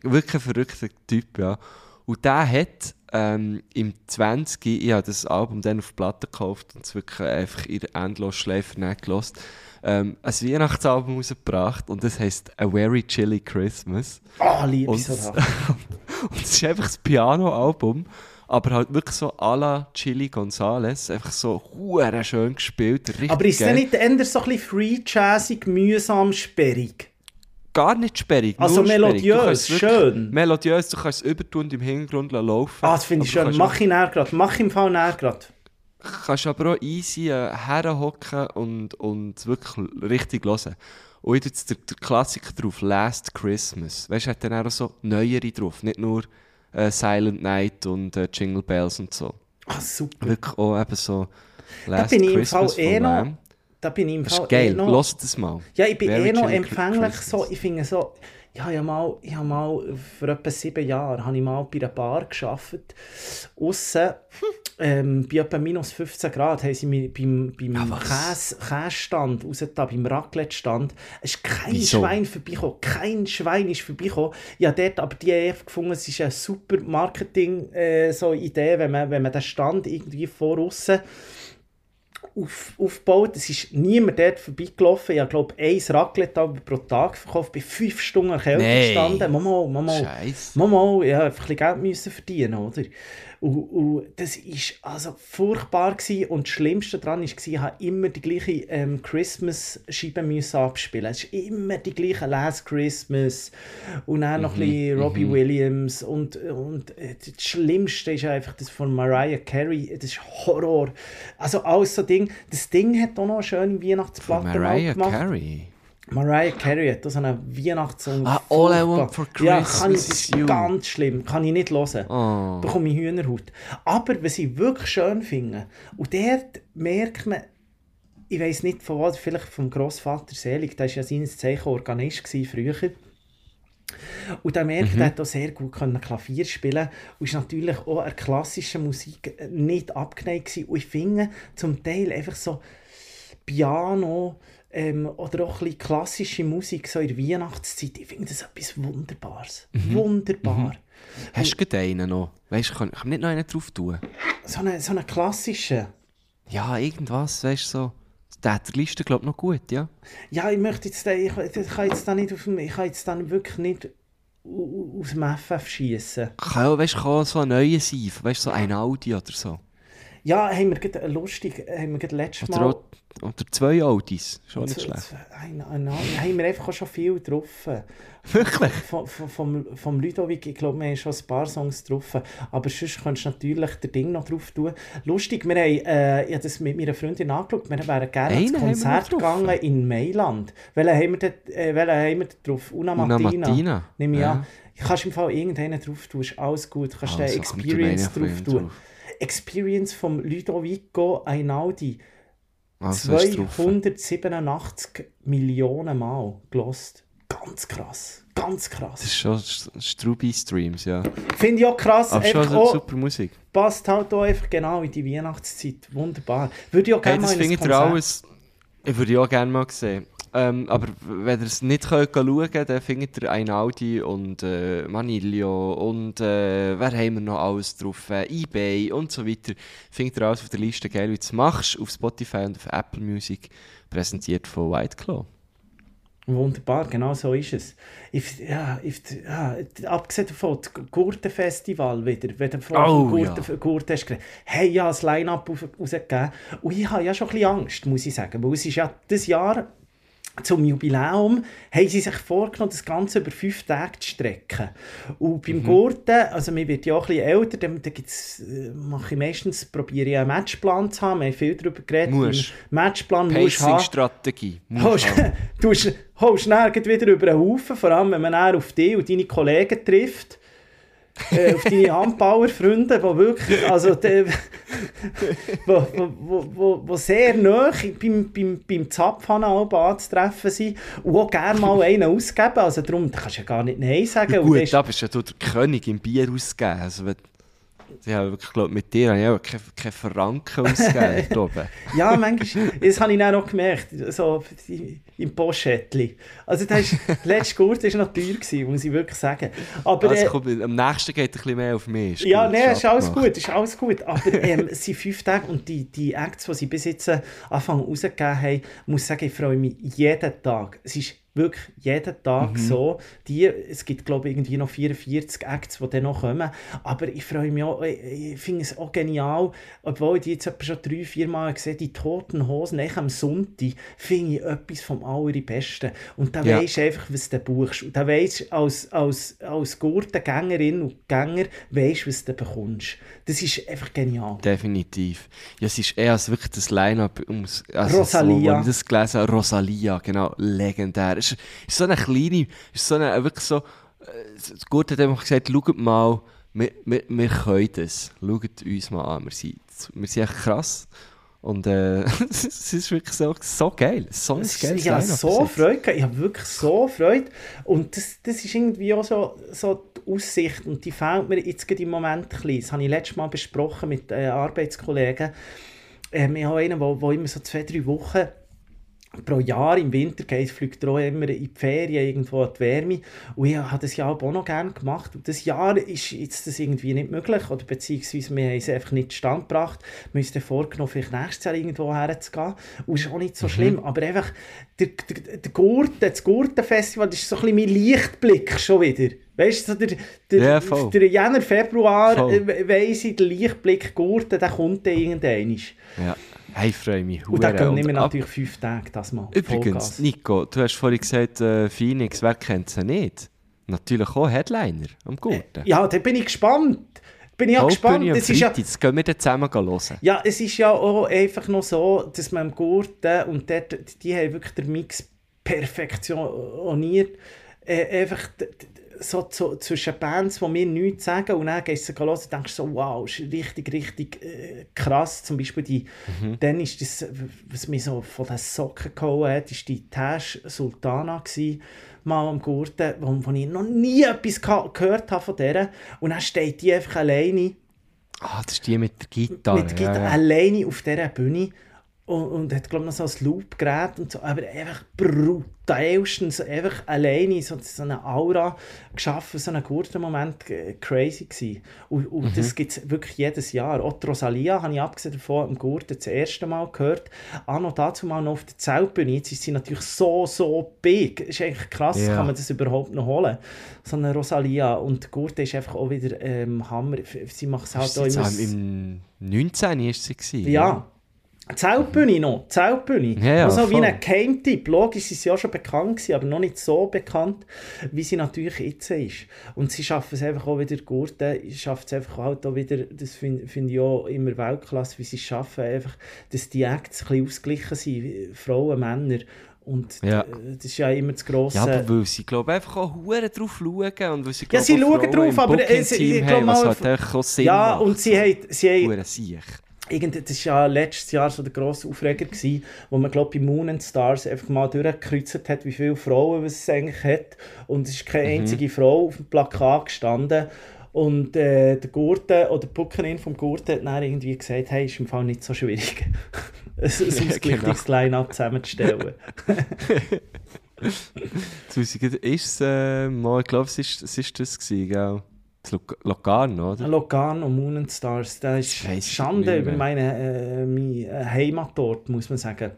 Wirklich ein verrückter Typ, ja. Und der hat ähm, im 20. ich habe das Album dann auf Platte gekauft und es wirklich einfach in Endlosschleife nicht gelost. Ähm, ein Weihnachtsalbum rausgebracht und das heisst A Very Chilly Christmas. Ah, liebe Und, so und es ist einfach das Piano-Album, aber halt wirklich so à la Chili Gonzales. Einfach so hure schön gespielt. Richtig Aber ist der nicht eher so ein bisschen free, jazzig, mühsam, sperrig? Gar nicht sperrig. Also sperrig. Melodiös, wirklich- schön. Melodiös, du kannst es übertun und im Hintergrund laufen. Ah, das finde ich schön. Mach ich näher gerade. Mach im Fall näher gerade. kannst aber auch easy äh, herhocken und, und wirklich richtig hören. Und ich jetzt der, der Klassiker drauf, Last Christmas. Weißt du, hat dann auch so neuere drauf, nicht nur äh, Silent Night und äh, Jingle Bells und so. Ah, super. Wirklich auch eben so Last bin ich im Christmas Fall eh noch-. Da bin ich im Das ist geil, eh noch... lass das mal. Ja, ich bin Very eh noch empfänglich Christmas. so, ich finde so, ja, ich habe mal, ich habe mal, vor etwa sieben Jahren, habe ich mal bei einer Bar gearbeitet. Aussen, ähm, bei etwa minus 15 Grad, haben sie mich beim, beim Ah, was? Käse, Käsestand, raus da, beim Raclette-Stand, es ist kein Wieso? Schwein vorbeigekommen, kein Schwein ist vorbeigekommen. Ja, dort, aber die haben einfach gefunden, es ist eine super Marketing-Idee, äh, so Idee, wenn man, wenn man den Stand irgendwie vor aussen auf, aufgebaut. Es ist niemand dort vorbeigelaufen. Ich habe, glaube ich, ein Raclette pro Tag verkauft. Bei fünf Stunden Kälte Nee. gestanden. Mama, Mama. Scheiße. Mama, ich habe einfach ein bisschen Geld müssen verdienen, oder? Und, und das war also furchtbar gewesen. und das Schlimmste daran war, ich habe immer die gleiche ähm, Christmas-Scheibe abspielen. Es ist immer die gleiche Last Christmas und dann noch ein bisschen Robbie Williams und, und äh, das Schlimmste ist einfach das von Mariah Carey. Das ist Horror. Also alles so Ding. Das Ding hat auch noch eine schöne Weihnachtsplatte mal Mariah gemacht. Carey. Mariah Carey hat so einen Weihnachtssong. Ah, All I. Want for Ja, kann ich, Christmas das is ist You. ganz schlimm. Kann ich nicht hören. Oh. bekomme ich Hühnerhaut. Aber was ich wirklich schön finde, und dort merkt man, ich weiß nicht von was, vielleicht vom Grossvater Selig, der war ja seines Zeichen Organist früher. Und der merkt, er hat auch sehr gut Klavier spielen und ist natürlich auch an klassischer Musik nicht abgeneigt gewesen. Und ich finde zum Teil einfach so Piano ähm, oder auch ein bisschen klassische Musik so in der Weihnachtszeit, ich finde das etwas Wunderbares. Wunderbar. Hast du einen noch? Weißt du, kann, kann nicht noch einen drauf tun? So einen so eine klassische. Ja, irgendwas, weißt du, so. Der hat die Liste, glaube ich, noch gut, ja? Ja, ich möchte jetzt, den- ich, ich kann jetzt da nicht auf dem, ich kann jetzt dann wirklich nicht au- aus dem FF schießen. Kann auch, weißt du, kann so ein neuer sein, weißt du, so ein Audi oder so. Ja, haben wir gerade lustig, haben wir gerade letztes Mal. Oder zwei Audis, schon nicht schlecht. z- Ein, ein, ein, haben wir einfach schon viel drauf. Wirklich? Vom, vom, vom, Ludovic, ich glaube, wir haben schon ein paar Songs drauf. Aber sonst könntest du natürlich den Ding noch drauf tun. Lustig, wir haben, äh, ich habe das mit meiner Freundin angeschaut, wir wären gerne Einen ins Konzert gegangen in Mailand. Welchen haben wir dort, äh, welchen haben wir dort drauf? Una Una Martina. Martina, Nehme ich ja. an. Du kannst im Fall irgendeinen drauf tun, ist alles gut. Du kannst Also, kommt Experience drauf tun. drauf. Experience vom Ludovico Einaudi. Also ist drauf. 287 Millionen Mal gelost. Ganz krass. Ganz Das krass. ist schon Strubi-Streams, ja. Finde ich auch krass. Aber schon einfach so auch, super Musik. passt halt auch einfach genau in die Weihnachtszeit. Wunderbar. Würde ich auch Hey, gerne das mal in ein ich Konzert. alles. Ich würde ja auch gerne mal sehen. Ähm, aber wenn ihr es nicht könnt schauen könnt, dann findet ihr Einaudi und äh, Manilio und äh, wer haben wir noch alles drauf? Äh, Ebay und so weiter. Findet ihr alles auf der Liste, geil, wie du es machst, auf Spotify und auf Apple Music, präsentiert von White Claw. Wunderbar, genau so ist es. Ich, ja, ich, ja, abgesehen davon, das Gurtenfestival wieder, wenn du vorhin Oh, Gurten, Gurten hast geredet, hey, ja, das Line-Up raus- rausgegeben. Und ich habe ja schon ein bisschen Angst, muss ich sagen, weil es ist ja das Jahr zum Jubiläum haben sie sich vorgenommen, das Ganze über fünf Tage zu strecken. Und beim Gurten, also mir wird ja auch ein bisschen älter, dann, dann gibt's, äh, mache ich meistens, probiere ich einen Matchplan zu haben, wir haben viel darüber geredet. Musst. Beim Matchplan musst haben. Pacing-Strategie. Du holst gleich wieder über einen Haufen, vor allem wenn man auf dich und deine Kollegen trifft. Äh, auf deine Handbauerfreunde, die wirklich, also, die, wo, wo, wo, wo, sehr nah beim, beim, beim Zapfhahn anzutreffen sind und auch gerne mal einen ausgeben. Also darum, da kannst du ja gar nicht Nein sagen. Ja, gut, da bist ja du der König im Bier ausgegeben. Also, wenn, ich habe wirklich, glaub, mit dir habe ich auch keine, keine Franken ausgegeben. Ja, manchmal, das habe ich dann auch gemerkt, so im Poschettli. Also das ist, letzte Gurt war noch teuer, gewesen, muss ich wirklich sagen. Aber, Also, äh, komm, am nächsten geht ein bisschen mehr auf mich. Ist ja, gut, nein, ist alles gut, ist alles gut. Aber ähm, es sind fünf Tage und die, die Acts, die sie bis jetzt äh, Anfang rausgegeben haben, muss ich sagen, ich freue mich jeden Tag. Es ist wirklich jeden Tag Mhm. so. Die, es gibt, glaube ich, irgendwie noch 44 Acts, die dann noch kommen. Aber ich freue mich auch, ich, ich finde es auch genial, obwohl ich die jetzt etwa schon drei, vier Mal gesehen die Toten Hosen, echt am Sonntag, finde ich etwas vom Allerbesten. Und da Ja. weisst du einfach, was du buchst. Und da weisst du, als, als, als Gurtengängerin und Gänger, weisst du, was du bekommst. Das ist einfach genial. Definitiv. Ja, es ist eher als wirklich das Line-Up. Also Rosalia. So, ich das gelesen habe, Rosalia, genau, legendär. Ist, ist so eine kleine, ist so eine, wirklich so, äh, das Gute hat einfach gesagt, schaut mal, wir, wir, wir können das. Schaut uns mal an, wir sind, wir sind echt krass. Und äh, es ist wirklich so, so geil. So ein geiles Ich habe so. Freude. Ich habe wirklich so Freude. Und das, das ist irgendwie auch so, so die Aussicht. Und die fehlt mir jetzt gerade im Moment ein bisschen. Das habe ich letztes Mal besprochen mit äh, Arbeitskollegen. Ähm, ich habe einen, der immer so zwei, drei Wochen pro Jahr im Winter geht, fliegt er auch immer in die Ferien irgendwo an die Wärme. Und ich habe das Jahr auch noch gerne gemacht. Und das Jahr ist jetzt das irgendwie nicht möglich. Oder beziehungsweise wir haben es einfach nicht stand gebracht. Wir haben uns vorgenommen, vielleicht nächstes Jahr irgendwo herzugehen. Und es ist auch nicht so schlimm. Aber einfach, der, der, der Gurten, das Gurtenfestival, das ist so ein bisschen mein Lichtblick schon wieder. Weißt du, so der, der, Ja, voll. der Jänner, Februar, Voll. äh, weiss ich, der Lichtblick Gurten, der kommt dann irgendwann. Ja. Hey, ich freue mich. Und da hure. gehen wir natürlich fünf Tage das mal. Übrigens, Vollgas. Nico, du hast vorhin gesagt, äh, Phoenix, wer kennt sie nicht? Natürlich auch Headliner am Gurten. Ja, da bin ich gespannt. Bin ich auch Hauptbühne gespannt. am Das ist ja, das gehen wir dann zusammen hören. ja, es ist ja auch einfach noch so, dass man im Gurten und dort, die haben wirklich den Mix perfektioniert, äh, einfach so zu, zwischen Bands, die mir nichts sagen und dann gehst du hören und denkst so, wow, ist richtig, richtig äh, krass. Zum Beispiel die, mhm. dann ist das, was mich so von den Socken gehauen hat, ist die Tash Sultana gewesen, mal am Gurten, wo, wo ich noch nie etwas gehört habe von der und dann steht die einfach alleine Ah, das ist die mit der Gitarre. Mit der Gitarre, ja, ja. alleine auf dieser Bühne und, und hat, glaube ich, noch so ein Loop-Gerät und so, aber einfach brutalstens, einfach alleine so, so eine Aura geschaffen, so ein guter Moment, äh, crazy gewesen. Und, und mhm. das gibt es wirklich jedes Jahr. Auch die Rosalia habe ich abgesehen davon im Gurten das erste Mal gehört. Auch noch dazu mal noch auf der Zeltbühne. Jetzt ist sie natürlich so, so big. ist eigentlich krass, ja. kann man das überhaupt noch holen. So eine Rosalia. Und Gurten ist einfach auch wieder ähm, Hammer. Sie macht es halt auch immer... Im 19. war sie. Gewesen, ja. Zeltbühne noch, Zeltbühne. Ja, ja, also wie ein Geheimtipp. Logisch ist sie ja schon bekannt gewesen, aber noch nicht so bekannt, wie sie natürlich jetzt ist. Und sie schaffen es einfach auch wieder, Gurten schafft es einfach halt auch wieder, das finde find ich auch immer Weltklasse, wie sie es schaffen, einfach, dass die Acts ein bisschen ausgeglichen sind, Frauen, Männer. Und ja. Äh, das ist ja immer das grosse... Ja, aber weil sie, glaube einfach auch Huren drauf schauen und weil sie, glaub, Ja, sie schauen drauf, aber... Äh, sie, ich glaube mal... Halt ja, und sie haben... Sie haben das war ja letztes Jahr so der grosse Aufreger, gewesen, wo man glaube bei Moon and Stars einfach mal durchgekreuzt hat, wie viele Frauen es eigentlich hat. Und es ist keine mhm. einzige Frau auf dem Plakat gestanden. Und äh, der Gurte oder die Puckerin vom Gurte hat dann irgendwie gesagt, hey, ist im Fall nicht so schwierig, ein, ausgleichtes ja, genau. Line-Up zusammenzustellen. ist äh, mal, ich glaube, es ist, es ist das gewesen, gell? Locarno, oder? Locarno, Moon and Stars. Das ist Schande über meine, äh, meine Heimatort, muss man sagen.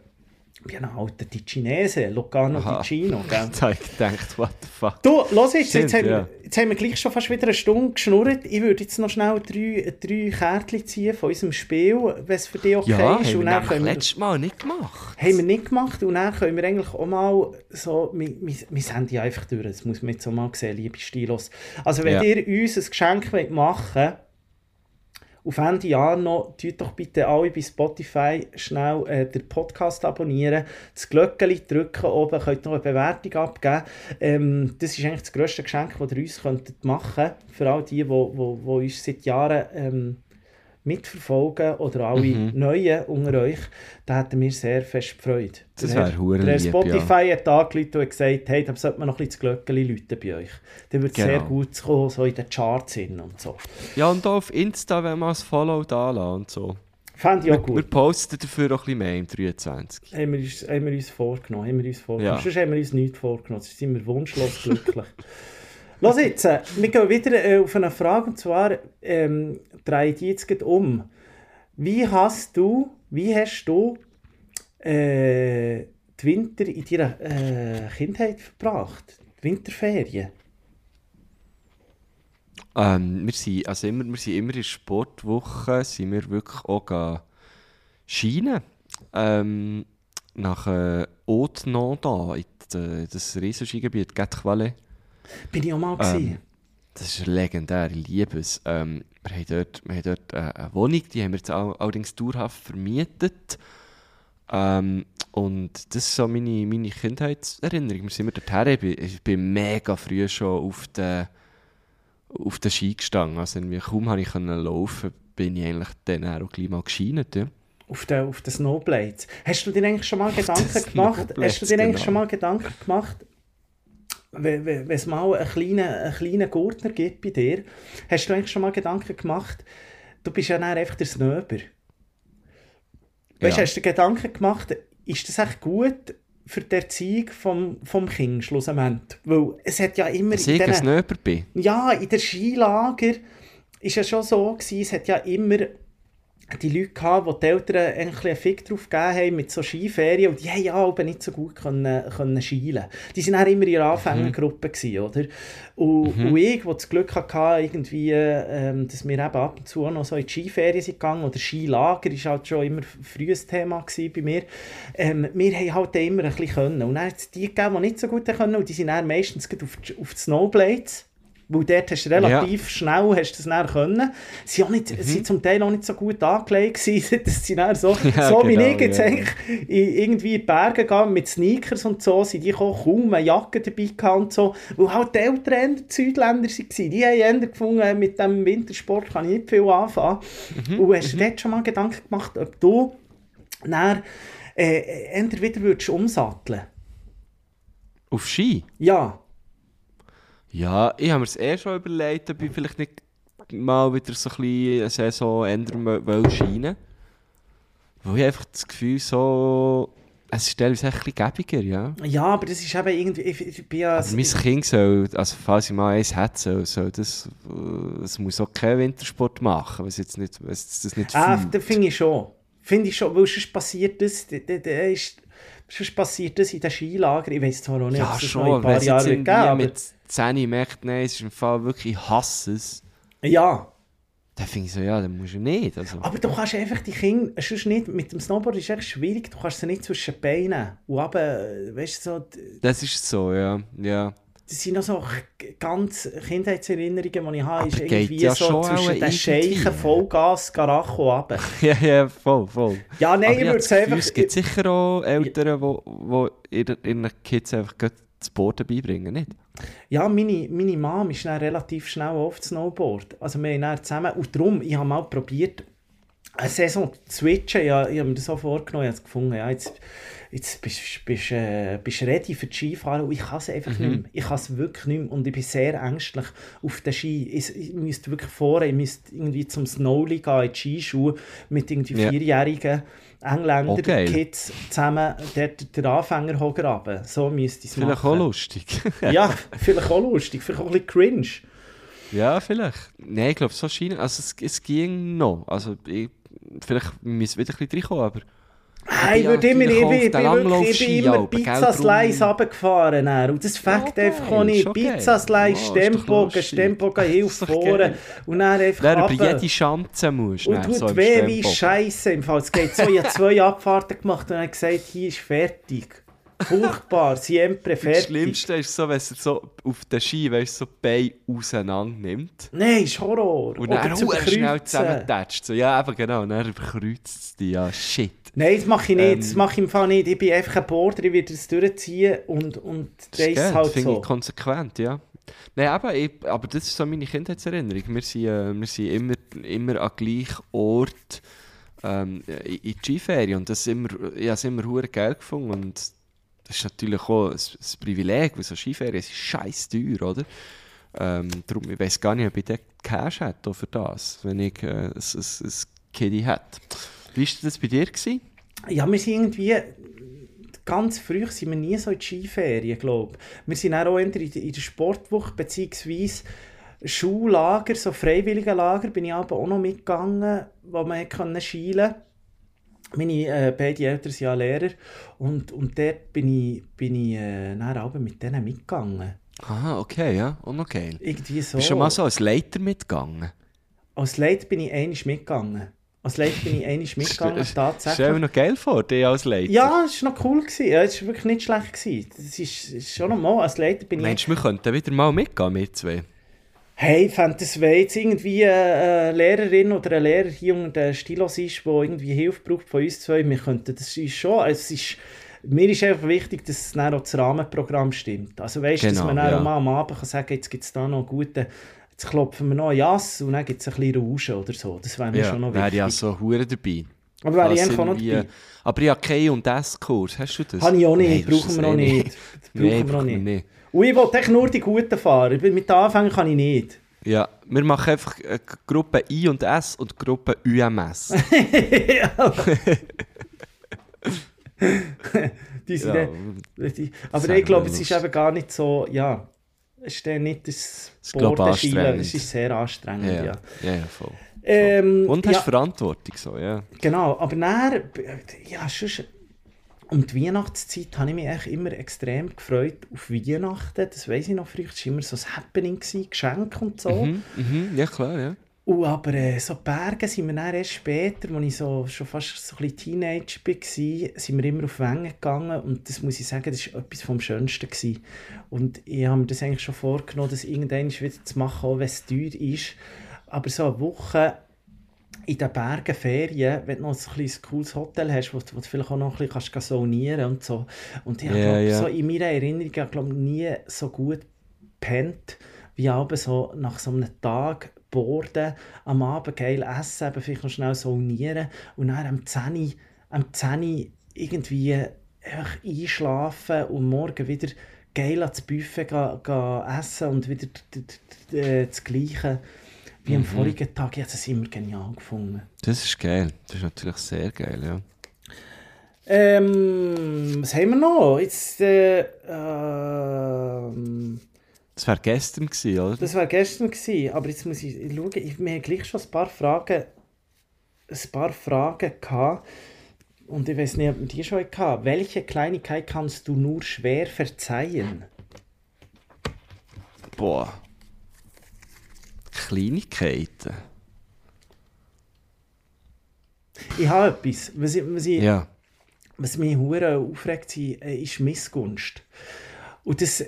Ich bin ein alter Ticinese, Locarno Aha. Ticino. Gell? da habe ich gedacht, what the fuck. Du, los jetzt, Stimmt, jetzt, haben ja. wir, jetzt haben wir gleich schon fast wieder eine Stunde geschnurrt. Ich würde jetzt noch schnell drei, drei Kärtchen ziehen von unserem Spiel, wenn es für dich okay ja, ist. Ja, haben wir können wir, letztes Mal nicht gemacht. Haben wir nicht gemacht und dann können wir eigentlich auch mal so, wir, wir, wir senden ja einfach durch, das muss man jetzt auch mal sehen, liebe Stilos. Also wenn ja. ihr uns ein Geschenk machen wollt, auf Ende Jahr noch, tut doch bitte alle bei Spotify schnell äh, den Podcast abonnieren, das Glöckchen drücken oben, könnt noch eine Bewertung abgeben. Ähm, das ist eigentlich das grösste Geschenk, das ihr uns könntet machen könnt, für all die, die, uns seit Jahren ähm, mitverfolgen oder alle mhm. Neuen unter euch, da hätten wir sehr fest Freude. Das wäre hure Der Spotify ja. hat angerufen und gesagt, hey, da sollte man noch ein bisschen das Glöckchen läuten bei euch. Dann wird es genau. sehr gut kommen, so in den Charts hin und so. Ja, und auch auf Insta, wenn man ein Follow da und so. Fände ich auch gut. Wir posten dafür auch ein bisschen mehr im 23. Haben wir uns, haben wir uns vorgenommen. Haben wir uns vorgenommen. Ja. Sonst haben wir uns nichts vorgenommen. Sonst sind wir wunschlos glücklich. Los jetzt, äh, wir gehen wieder äh, auf eine Frage und zwar ähm, drehe ich jetzt um. Wie hast du, wie hast du äh, die Winter in deiner äh, Kindheit verbracht? Die Winterferien? Ähm, wir, sind, also immer, wir sind immer in der Sportwoche sind wir wirklich auch Schienen. Ähm, nach äh, Haute-Nanda, in das Riesenskigebiet Gatchwale. Bin ich auch mal ähm, Das ist legendär, ich liebe es. Ähm, wir haben dort, wir haben dort äh, eine Wohnung, die haben wir jetzt allerdings dauerhaft vermietet. Ähm, und das ist so meine, meine Kindheitserinnerung. Wir sind immer dorthin. Ich ich bin mega früh schon auf den, auf den Ski gestanden. Also kaum habe ich laufen, bin ich eigentlich dann auch gleich mal gescheint. Ja. Auf den, auf den Snowblades. Hast du dir eigentlich schon mal Gedanken gemacht? Hast du dir eigentlich genau. schon mal Gedanken gemacht, wenn, wenn, es mal einen kleinen, einen kleinen Gurtner gibt bei dir, hast du eigentlich schon mal Gedanken gemacht, du bist ja dann einfach der Snöber. Weißt, ja. Hast du dir Gedanken gemacht, ist das echt gut für die Erziehung vom, vom Kind schlussendlich? Weil es hat ja immer... Dass ich ein Snöber bin? Ja, in der Skilager ist ja schon so gewesen, es hat ja immer die Leute gehabt, die die Eltern eigentlich einen Fick drauf gegeben haben mit so Skiferien und die haben ja aber nicht so gut können, können schielen. Die waren auch immer in ihrer Anfängergruppe, mhm. oder? Und, mhm. und ich, der das Glück hatte, irgendwie, ähm, dass wir eben ab und zu noch so in die Skiferien sind gegangen oder Skilager, war halt schon immer ein frühes Thema bei mir. Ähm, wir haben halt immer ein bisschen können. Und dann hat es die gegeben, die nicht so gut können und die sind dann meistens auf die, auf die Snowblades Weil dort hast du relativ schnell hast du das dann können. Sie waren mhm. zum Teil auch nicht so gut angelegt gewesen, dass sie dann so, Ja, so wie genau, ich jetzt ja. eigentlich in, irgendwie in die Berge gegangen mit Sneakers und so, sind die gekommen, kaum eine Jacke dabei gehabt und so, weil halt die Eltern die Südländer waren. Die haben eher gefunden, mit dem Wintersport kann ich nicht viel anfangen. Mhm, Und hast du dort schon mal Gedanken gemacht, ob du dann, äh, eher wieder würdest umsatteln Auf Ski? Ja. Ja, ich habe mir das eh schon überlegt, ob ich vielleicht nicht mal wieder so ein bisschen eine Saison ändern will scheinen. Weil ich einfach das Gefühl so... Es ist teilweise ein bisschen gäbiger, ja. Ja, aber das ist eben irgendwie, ich, ich bin ja... Also mein Kind soll, also falls ich mal eins hätte, soll, soll das, äh, es muss auch keinen Wintersport machen, weil es jetzt nicht, weil es das nicht Ah, fühlt. das finde ich schon. Finde ich schon, weil sonst passiert das, da, da, da ist, sonst passiert das in den Skilagern. Ich weiß zwar noch nicht, ob Ja, es das noch in schon, ein wenn paar es jetzt Jahren wird irgendwie geben, aber... mit 10 merkt, nein, es ist im Fall wirklich, ich hasse es, Ja, dann finde ich so, ja, dann musst du nicht. Also. aber du kannst einfach die Kinder, sonst nicht, mit dem Snowboard ist es echt schwierig, du kannst sie nicht zwischen die Beine und eben, weißt du, so, Das ist so, ja. ja. das sind noch so ganz Kindheitserinnerungen, die ich habe, ist Aber geht irgendwie ja so zwischen den. Scheichen Vollgas, Garacho runter. ja, ja, voll, voll. Ja, nein, Aber ich würde es einfach... es gibt sicher auch Eltern, die wo, ihren, Kids einfach Boarden beibringen, nicht? Ja, meine, meine Mom ist dann relativ schnell auf Snowboard. Also wir haben dann zusammen, und darum, ich habe mal probiert, eine Saison zu switchen. Ja, ich habe mir das so vorgenommen, ich habe gefunden, ja, jetzt, jetzt bist du bist, äh, bist ready für die Skifahren und ich kann es einfach Mhm. nicht mehr. Ich kann es wirklich nicht mehr und ich bin sehr ängstlich auf den Ski. Ich, ich müsste wirklich vor, ich müsste irgendwie zum Snowli gehen, in die Skischuhe, mit irgendwie Ja. vierjährigen Engländer, geil. Kids zusammen dort den Anfänger hochgraben. So müsste es Vielleicht machen. auch lustig. Ja, vielleicht auch lustig, vielleicht auch ein bisschen cringe. ja, vielleicht. Nein, ich glaube, so scheint also es, es ging noch. Also, ich, vielleicht müssen wir wieder ein bisschen reinkommen, aber... Hey, ich Ja, würde immer, ich bin, ich bin, ich bin immer Langlauf-Ski, Pizza Alpen, Slice gell, runtergefahren. dann. Und das fängt geil, einfach auch nicht. schon geil. Pizza Slice, Ja, ist doch Stembogen, lustig. Stembogen hilft vorne. Und dann einfach Wer über runter. jede Schanze muss, Und dann, so tut im weh wie. Scheiße im Fall. Es geht so, ich habe zwei Abfahrten gemacht und habe gesagt, hier ist fertig. Furchtbar, siempre Das fertig. Schlimmste ist so, wenn es so auf den Ski, weißt so die Beine auseinander nimmt. Nein, ist Horror. Und dann verdammt schnell zusammentatscht. So, ja, eben genau. Und dann überkreuzt es dich. Ja, shit. Nein, das mache ich nicht. Ähm, das mache ich im Fall nicht. Ich bin einfach ein Border, ich werde das durchziehen und, und Das ist halt finde so. ich konsequent, ja. Nein, aber, ich, aber das ist so meine Kindheitserinnerung. Wir sind, äh, wir sind immer, immer an gleichem Ort ähm, in, die Skiferien. Und das immer, ich habe es immer hure geil gefunden. Und das ist natürlich auch ein, ein Privileg, weil so Skiferien sind scheiß teuer, oder? Ähm, darum, ich weiß gar nicht, ob ich den Cash hätte für das, wenn ich äh, ein, ein, ein Kiddie hätte. Wie war das bei dir? Gewesen? Ja, wir sind irgendwie... Ganz früh sind wir nie so in die Skiferien, glaube ich. Wir sind auch in der in der Sportwoche, beziehungsweise Schullager, so freiwillige Lager, bin ich aber auch noch mitgegangen, wo man konnte schielen Meine äh, beiden Eltern sind ja Lehrer und, und dort bin ich, bin ich äh, dann mit denen mitgegangen. Aha, okay, ja, noch geil. Irgendwie so. Bist du schon mal so als Leiter mitgegangen? Als Leiter bin ich einmal mitgegangen. Als Leiter bin ich einmal mitgegangen, Stell mir tatsächlich. noch geil vor, dich als Leiter. Ja, es war noch cool. Gewesen. Ja, es war wirklich nicht schlecht. Gewesen. Das ist, ist schon noch mal, als Leiter bin ich... Meinst du, wir könnten wieder mal mitgehen, wir zwei? Hey, fände das wenn jetzt irgendwie eine Lehrerin oder ein Lehrer hier unter den Stilos ist, der irgendwie Hilfe braucht von uns zwei, wir könnten das ist schon, also es ist, mir ist einfach wichtig, dass dann auch das Rahmenprogramm stimmt. Also weißt du, dass Genau, man dann ja. auch mal am Abend kann sagen jetzt gibt es da noch einen guten, jetzt klopfen wir noch ein Jass und dann gibt es ein bisschen Rauschen oder so. Das wäre mir schon noch wäre wichtig. ja so hure dabei. Aber wäre ich eigentlich auch noch dabei. Aber ich habe keinen und S-Kurs, hast du das? Habe ich auch nicht, Nein, brauchen das wir auch eh nicht. Brauchen Nein, wir auch nicht. nicht. Und ich echt nur die Guten fahren. Mit den Anfängen kann ich nicht. Ja, wir machen einfach äh, Gruppe I und S und Gruppe UMS. Die sind ja, dann- die, aber ich glaube, es ist eben gar nicht so, ja, ist dann nicht das Bordenschielen, es ist sehr anstrengend, ja, ja. ja, ja, voll. Ähm, Und hast ja, Verantwortung so, ja. genau, aber dann, ja, sonst, um die Weihnachtszeit habe ich mich eigentlich immer extrem gefreut auf Weihnachten, das weiß ich noch früher, es war immer so ein Happening, gewesen, Geschenke und so. Mhm, mhm, ja klar, ja. Und aber äh, so Berge sind wir dann erst später, als ich so, schon fast so ein bisschen Teenager war, sind wir immer auf Wengen gegangen und das muss ich sagen, das war etwas vom Schönsten. Gewesen. Und ich habe mir das eigentlich schon vorgenommen, das irgendwann wieder zu machen, auch wenn es teuer ist. Aber so eine Woche in den Bergen Ferien, wenn du noch ein, cooles Hotel hast, wo, wo du vielleicht auch noch ein bisschen kannst saunieren und so. Und ich Ja, glaube, ja. so in meiner Erinnerung, ich glaube nie so gut gepennt, wie abends so nach so einem Tag Borden, am Abend geil essen, eben vielleicht noch schnell saunieren und dann am 10 Uhr- am 10 Uhr irgendwie einfach einschlafen und morgen wieder geil ans Buffet ga, ga essen und wieder äh, das Gleiche wie am vorigen Tag. Ich habe das immer genial gefunden. Das ist geil. Das ist natürlich sehr geil, ja. Ähm, was haben wir noch? Jetzt, äh, ähm, Das wäre gestern gewesen, oder? das war gestern gewesen, aber jetzt muss ich schauen. Ich, wir haben gleich schon ein paar Fragen, ein paar Fragen gehabt. Und ich weiß nicht, ob wir die schon hatten. Welche Kleinigkeit kannst du nur schwer verzeihen? Boah. Kleinigkeiten. Ich habe etwas, was, ich, was, ich, Ja. was mich hure aufregt, ist Missgunst. Und das,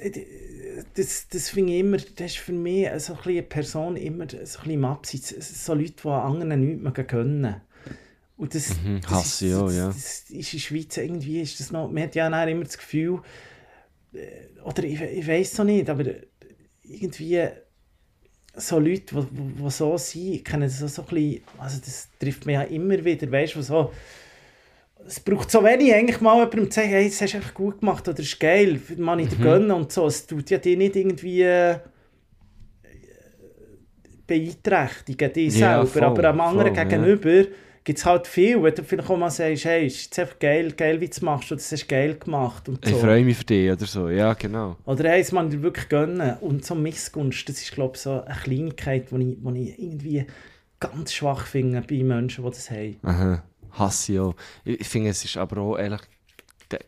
das, das finde ich immer, das ist für mich so ein eine Person immer so ein bisschen im Abseits, so Leute, die anderen nichts mehr gönnen. Und das, Mhm, das, ist, ich auch, ja. das ist in der Schweiz irgendwie, ist das noch, man hat ja immer das Gefühl, äh, oder ich, ich weiß noch nicht, aber irgendwie so Leute, die, so sind, kennen das so, so ein bisschen, also das trifft mich ja immer wieder, weißt du, so, es braucht so wenig, eigentlich mal jemandem zu sagen, hey, das hast du einfach gut gemacht oder das ist geil, man Mhm. ich dir gönnen und so. Es tut ja dich nicht irgendwie äh, beeinträchtigen, dich Ja, selber, voll, aber am anderen voll, ja. gegenüber gibt es halt viel, wenn du vielleicht auch mal sagst, hey, ist jetzt einfach geil, geil, wie du es machst, oder das hast du geil gemacht und so. Ich freue mich für dich oder so. Ja, genau. Oder hey, es man dir wirklich gönnen. Und so Missgunst, das ist, glaube ich, so eine Kleinigkeit, die ich, ich irgendwie ganz schwach finde bei Menschen, die das haben. Aha. Hasse ich auch. Ich, finde, es ist aber auch ehrlich,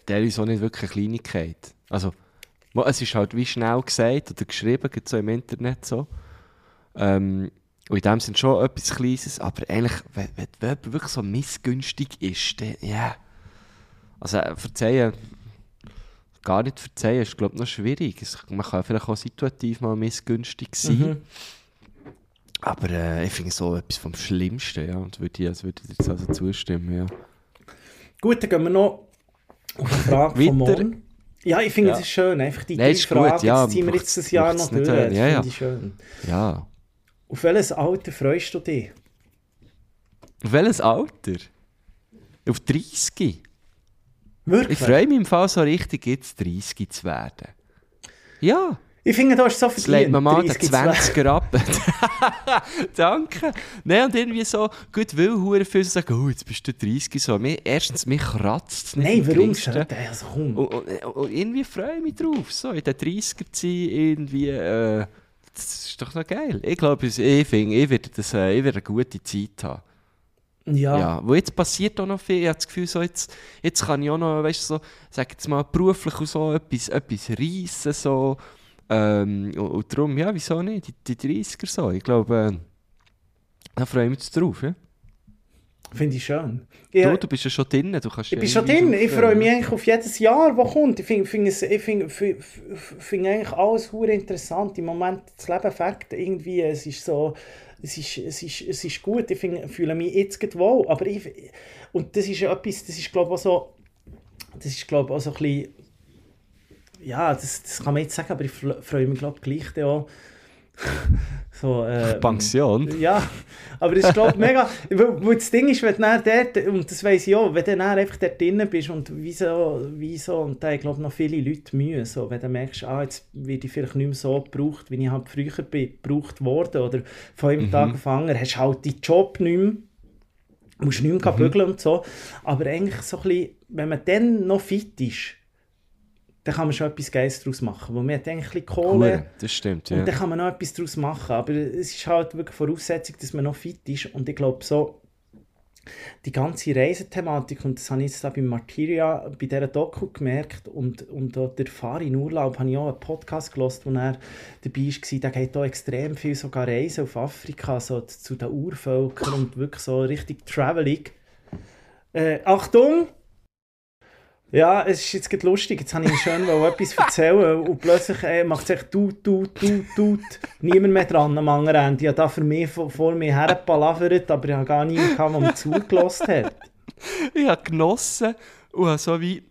der, ist auch nicht wirklich eine Kleinigkeit. Also, es ist halt wie schnell gesagt oder geschrieben, so im Internet so. Ähm, und in dem sind schon etwas Kleines, aber eigentlich, wenn, wenn, wenn wirklich so missgünstig ist, dann, ja. Also, äh, verzeihen, gar nicht verzeihen, ist, glaube ich, noch schwierig. Es, man kann vielleicht auch situativ mal missgünstig sein. Mhm. Aber äh, ich finde so etwas vom Schlimmsten, ja. Und würde ich, also würde ich jetzt also zustimmen, ja. Gut, dann gehen wir noch auf die Frage von morgen. Ja, ich finde, Ja. es ist schön. Einfach die Nein, ist gut, ja, jetzt ziehen wir jetzt das Jahr noch durch. Das Ja, ja. finde ich schön. Ja. Auf welches Alter freust du dich? Auf welches Alter? Auf 30? Wirklich? Ich freue mich im Fall so richtig, jetzt 30 zu werden. Ja, Ich finde, du hast so jetzt legt man mal den 30 zu werden. 20er ab. Danke. Nein, und irgendwie so, gut, will hure viel sagen, oh, jetzt bist du 30 so. Mir, erstens, mich kratzt es nicht Nein, warum sollte er? Komm. Und, und, und irgendwie freue ich mich drauf, so in den 30er zu sein, irgendwie, äh, das ist doch noch geil. Ich glaube, ich, finde, ich werde, das, äh, ich werde eine gute Zeit haben. Ja. Ja, wo jetzt passiert auch noch viel. Ich habe das Gefühl, so jetzt, jetzt kann ich auch noch, weißt du, so, sag jetzt mal, beruflich und so etwas, etwas reissen, so. Ähm, und, und darum, ja, wieso nicht? Die, die 30er so. Ich glaube, äh, da freue ich mich drauf, ja. Finde ich schön. Ja, Du, du bist ja schon drin, du kannst ich bin schon drin. Ich freue freuen. mich eigentlich auf jedes Jahr, das kommt. Ich finde find find, find, find eigentlich alles hure interessant. Im Moment das Leben fängt irgendwie. Es ist so, es ist, es ist, es ist gut. Ich find, fühle mich jetzt gerade wohl. Aber ich, und das ist etwas, das ist glaube ich auch so, das ist glaube ich auch so ein bisschen, ja, das, das kann man jetzt sagen, aber ich freue mich glaube ich gleich auch. so, äh, Pension? ja, aber das ist glaube ich mega, weil, weil das Ding ist, wenn du dort, und das weiss ich auch, wenn du dann einfach dort drinnen bist und wieso, wieso, und da glaube noch viele Leute Mühe, so, wenn du merkst, ah, jetzt werde ich vielleicht nicht mehr so gebraucht, wie ich halt früher bin, gebraucht worden, oder von einem Tag auf anderen, hast du halt deinen Job nicht mehr, musst nicht mehr bügeln und so, aber eigentlich so ein bisschen, wenn man dann noch fit ist, dann kann man schon etwas Geiles daraus machen, weil man hat eigentlich ein bisschen Kohle, Cool, das stimmt, ja. und dann kann man noch etwas daraus machen. Aber es ist halt wirklich Voraussetzung, dass man noch fit ist. Und ich glaube, so die ganze Reisethematik, und das habe ich jetzt auch bei Martyria, bei dieser Doku gemerkt, und, und auch der Fahrer in Urlaub, habe ich auch einen Podcast gehört, wo er dabei war, der geht auch extrem viel sogar Reisen auf Afrika, so zu den Urvölkern und wirklich so richtig Traveling. Äh, Achtung! Ja, es ist jetzt lustig. Jetzt habe ich schön etwas erzählen und plötzlich äh, macht es echt tut, tut, tut, tut. Niemand mehr dran am anderen Ende. Ich habe da für mich vor, vor mir herpalavert, aber ich habe gar niemanden gehabt, der mir zugelassen hat. ich habe genossen und habe so wie,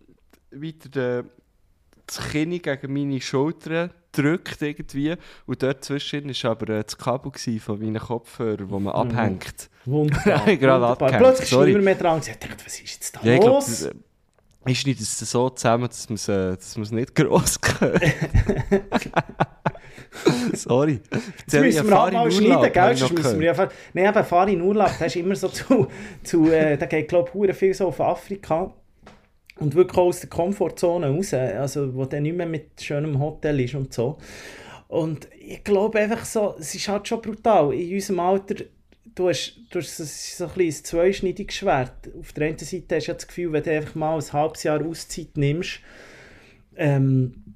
wie der, das Kinn gegen meine Schulter gedrückt irgendwie. Und dort zwischen war aber äh, das Kabel von meinen Kopfhörern, wo man Mhm. abhängt. Wunderbar. Wunderbar. Plötzlich ist niemand mehr dran. Ich dachte, was ist jetzt da Ja, los? das, äh, ich schneide es so zusammen, dass man es äh, dass nicht gross hört. Sorry. Jetzt müssen wir halt mal schneiden, gell? Sonst müssen wir einfach... Nein, aber Fahr in Urlaub, der ist immer so zu... zu äh, der geht, glaube ich, viel so auf Afrika. Und wirklich aus der Komfortzone raus. Also, wo der nicht mehr mit schönem Hotel ist und so. Und ich glaube einfach so, es ist halt schon brutal. In unserem Alter, du hast, du hast so, ein, ein zweischneidiges Schwert. Auf der einen Seite hast du das Gefühl, wenn du einfach mal ein halbes Jahr Auszeit nimmst, ähm,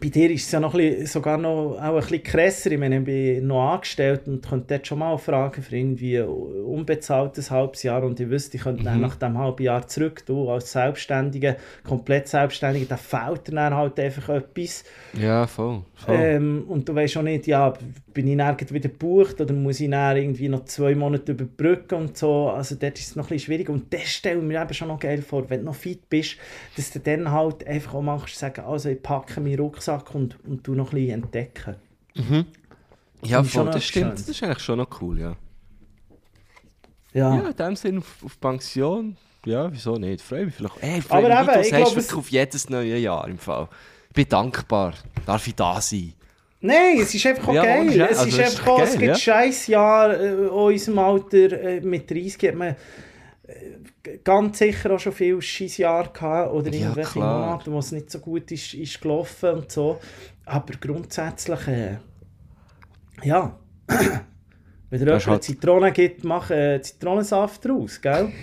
bei dir ist es ja noch ein bisschen, sogar noch auch ein bisschen krasser. Ich meine, ich bin noch angestellt und könnte dort schon mal fragen für irgendwie unbezahltes halbes Jahr und ich wüsste, ich könnte dann nach dem halben Jahr zurück, du als Selbstständiger, komplett Selbstständiger, da fehlt dir dann halt einfach etwas. Ja, voll. voll. Ähm, und du weißt auch nicht, ja, bin ich dann wieder gebucht oder muss ich dann irgendwie noch zwei Monate überbrücken und so. Also dort ist es noch ein bisschen schwierig. Und das stelle ich mir eben schon noch geil vor, wenn du noch fit bist, dass du dann halt einfach auch machst, sagen, also ich packe meinen Rucksack und, und tu noch ein bisschen entdecken. ja, ich schon voll, das stimmt. Das ist eigentlich schon noch cool, ja. Ja. Ja, in dem Sinne auf, auf Pension, ja, wieso nicht? Freue mich vielleicht. Ey, Aber freue mich, eben, du ich glaube, wirklich auf jedes neue Jahr im Fall. Ich bin dankbar. Darf ich da sein? Nein, es ist einfach auch Ja, geil. Es Also, ist es ist einfach auch, es gibt ja. scheiß Jahr äh, in unserem Alter äh, mit 30 hat man äh, ganz sicher auch schon viel scheiß Jahre gehabt oder Ja, irgendwelche klar. Monate, wo es nicht so gut ist, ist gelaufen und so. Aber grundsätzlich, äh, ja, wenn jemand ist halt- Zitrone gibt, mach äh, Zitronensaft draus, gell?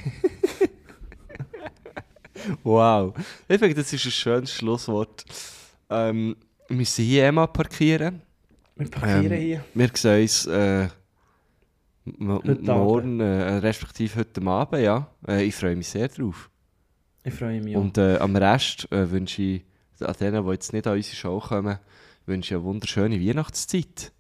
Wow. Ich finde, das ist ein schönes Schlusswort. Ähm, wir müssen hier eh mal parkieren. Wir parkieren Ähm, hier. Wir sehen uns äh, morgen, äh, respektive heute Abend, ja. Äh, ich freue mich sehr drauf. Ich freue mich auch. Und äh, am Rest äh, wünsche ich, an denen, die jetzt nicht an unsere Show kommen, wünsche ich eine wunderschöne Weihnachtszeit.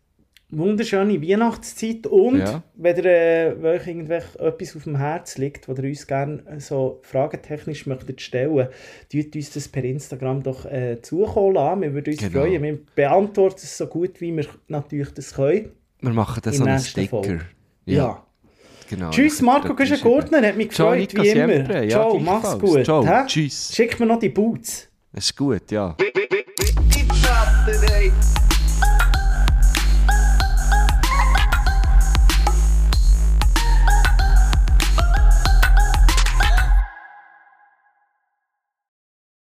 wunderschöne Weihnachtszeit und Ja. wenn ihr äh, euch irgendwelch etwas auf dem Herz liegt, was ihr uns gerne so fragentechnisch möchtet stellen, tut uns das per Instagram doch äh, zukommen lassen. Wir würden uns Genau. freuen. Wir beantworten es so gut, wie wir natürlich das können. Wir machen In so einen Sticker. Folge. Ja, Ja. genau. Tschüss Marco könnt ihr Güschen-Gurtner, hat mich Ciao, gefreut, Nico wie immer. Siempre. Ja, Ciao, mach's gut. Ciao, hä? tschüss. Schick mir noch die Boots. Das ist gut, ja.